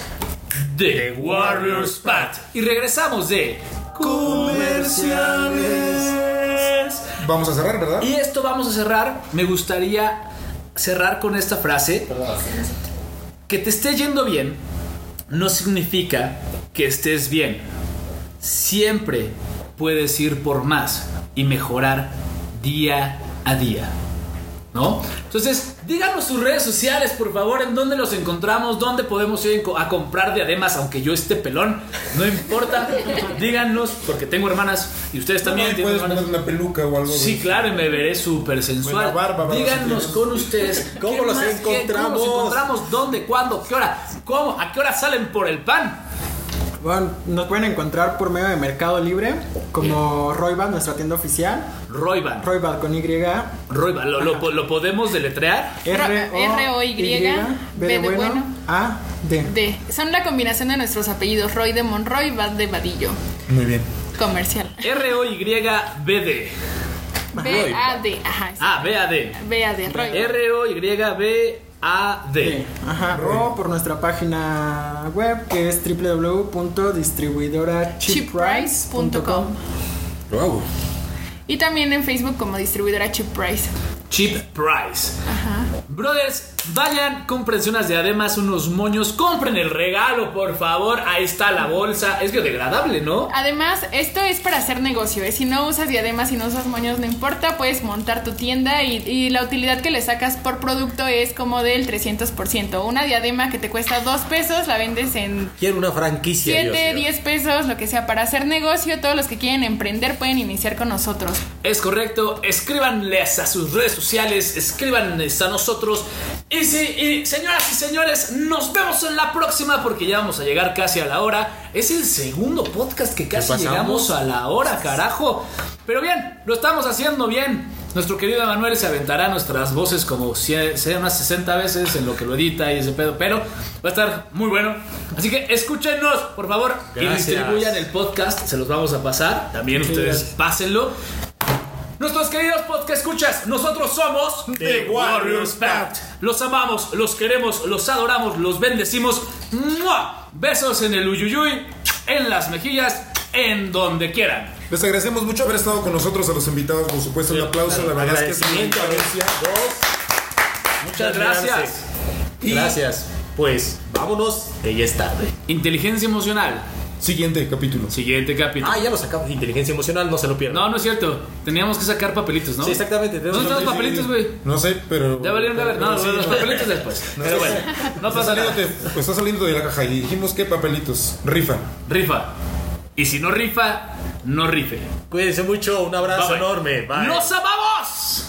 Speaker 2: The Warriors Path. Y regresamos de comerciales.
Speaker 3: Vamos a cerrar, ¿verdad?
Speaker 2: Y esto vamos a cerrar. Me gustaría cerrar con esta frase. Que te esté yendo bien no significa que estés bien. Siempre puedes ir por más y mejorar día a día. ¿No? Entonces, díganos sus redes sociales, por favor, en dónde los encontramos, dónde podemos ir a comprar diademas, aunque yo esté pelón, no importa. Díganos, porque tengo hermanas y ustedes también tienen
Speaker 3: puedes poner una peluca o algo.
Speaker 2: Sí, claro, y me veré súper sensual.
Speaker 3: Barba,
Speaker 2: Díganos con ustedes.
Speaker 4: ¿Cómo
Speaker 2: ¿qué
Speaker 4: los
Speaker 2: más? ¿Qué- ¿Cómo
Speaker 4: encontramos?
Speaker 2: los encontramos? ¿Dónde? ¿Cuándo? ¿Qué hora? ¿Cómo? ¿A qué hora salen por el pan?
Speaker 6: Bueno, nos pueden encontrar por medio de Mercado Libre, como Royba, nuestra tienda oficial.
Speaker 2: Royban.
Speaker 6: Royba con Y.
Speaker 2: Royban. ¿Lo, lo, lo podemos deletrear?
Speaker 5: R-O-Y,
Speaker 6: B de bueno, A, D.
Speaker 5: D. Son la combinación de nuestros apellidos, Roy de Monroy, Bad de Vadillo.
Speaker 3: Muy bien.
Speaker 5: Comercial.
Speaker 2: R-O-Y-B-D.
Speaker 5: B-A-D. Ajá.
Speaker 2: Ah, B-A-D.
Speaker 5: B-A-D. Roy.
Speaker 2: R-O-Y-B-A-D.
Speaker 6: D. Ajá. O por nuestra página web que es www.distribuidorachipprice.com.
Speaker 3: Wow.
Speaker 5: Y también en Facebook como distribuidora Chip Price.
Speaker 2: Cheap Price. Brothers, vayan, cómprense unas diademas, unos moños, compren el regalo, por favor. Ahí está la bolsa. Es biodegradable, ¿no?
Speaker 5: Además, esto es para hacer negocio. ¿eh? Si no usas diademas, si no usas moños, no importa. Puedes montar tu tienda y, y la utilidad que le sacas por producto es como del 300%. Una diadema que te cuesta 2 pesos, la vendes en
Speaker 4: Quiero una franquicia.
Speaker 5: 7,
Speaker 4: Dios mío.
Speaker 5: 10 pesos, lo que sea. Para hacer negocio, todos los que quieren emprender pueden iniciar con nosotros.
Speaker 2: Es correcto, escríbanles a sus redes sociales, escríbanles a nosotros Y sí, y señoras y señores, nos vemos en la próxima porque ya vamos a llegar casi a la hora. Es el segundo podcast que casi llegamos a la hora, carajo. Pero bien, lo estamos haciendo bien. Nuestro querido Emanuel se aventará nuestras voces como si sea unas 60 veces en lo que lo edita y ese pedo, pero va a estar muy bueno. Así que escúchenos, por favor, y
Speaker 4: Gracias.
Speaker 2: distribuyan el podcast, se los vamos a pasar. También ustedes pásenlo. Nuestros queridos podcast escuchas, nosotros somos
Speaker 3: The Warriors Pact.
Speaker 2: Los amamos, los queremos, los adoramos, los bendecimos. ¡Mua! Besos en el uyuyuy, en las mejillas, en donde quieran.
Speaker 3: Les agradecemos mucho haber estado con nosotros, a los invitados, por supuesto, un aplauso, la verdad es que es diferencia.
Speaker 4: dos.
Speaker 2: Muchas gracias.
Speaker 4: Gracias. Pues vámonos, que ya es tarde.
Speaker 2: Inteligencia emocional.
Speaker 3: Siguiente capítulo.
Speaker 2: Siguiente capítulo.
Speaker 4: Ah, ya lo sacamos. Inteligencia emocional, no se lo pierdan.
Speaker 2: No, no es cierto. Teníamos que sacar papelitos, ¿no?
Speaker 4: Sí, exactamente.
Speaker 2: ¿Dónde están los papelitos, güey?
Speaker 3: No sé, pero.
Speaker 2: Ya valieron de ver. No,
Speaker 3: Sí,
Speaker 2: los
Speaker 3: no.
Speaker 2: papelitos después.
Speaker 3: No
Speaker 2: Pero bueno, no pasa
Speaker 3: saliendo,
Speaker 2: nada.
Speaker 3: pues está saliendo de la caja y dijimos que papelitos. Rifa.
Speaker 2: Rifa. Y si no rifa, no rife.
Speaker 4: Cuídense mucho. Un abrazo
Speaker 2: Bye, bye.
Speaker 4: enorme. Bye.
Speaker 2: ¡Nos amamos!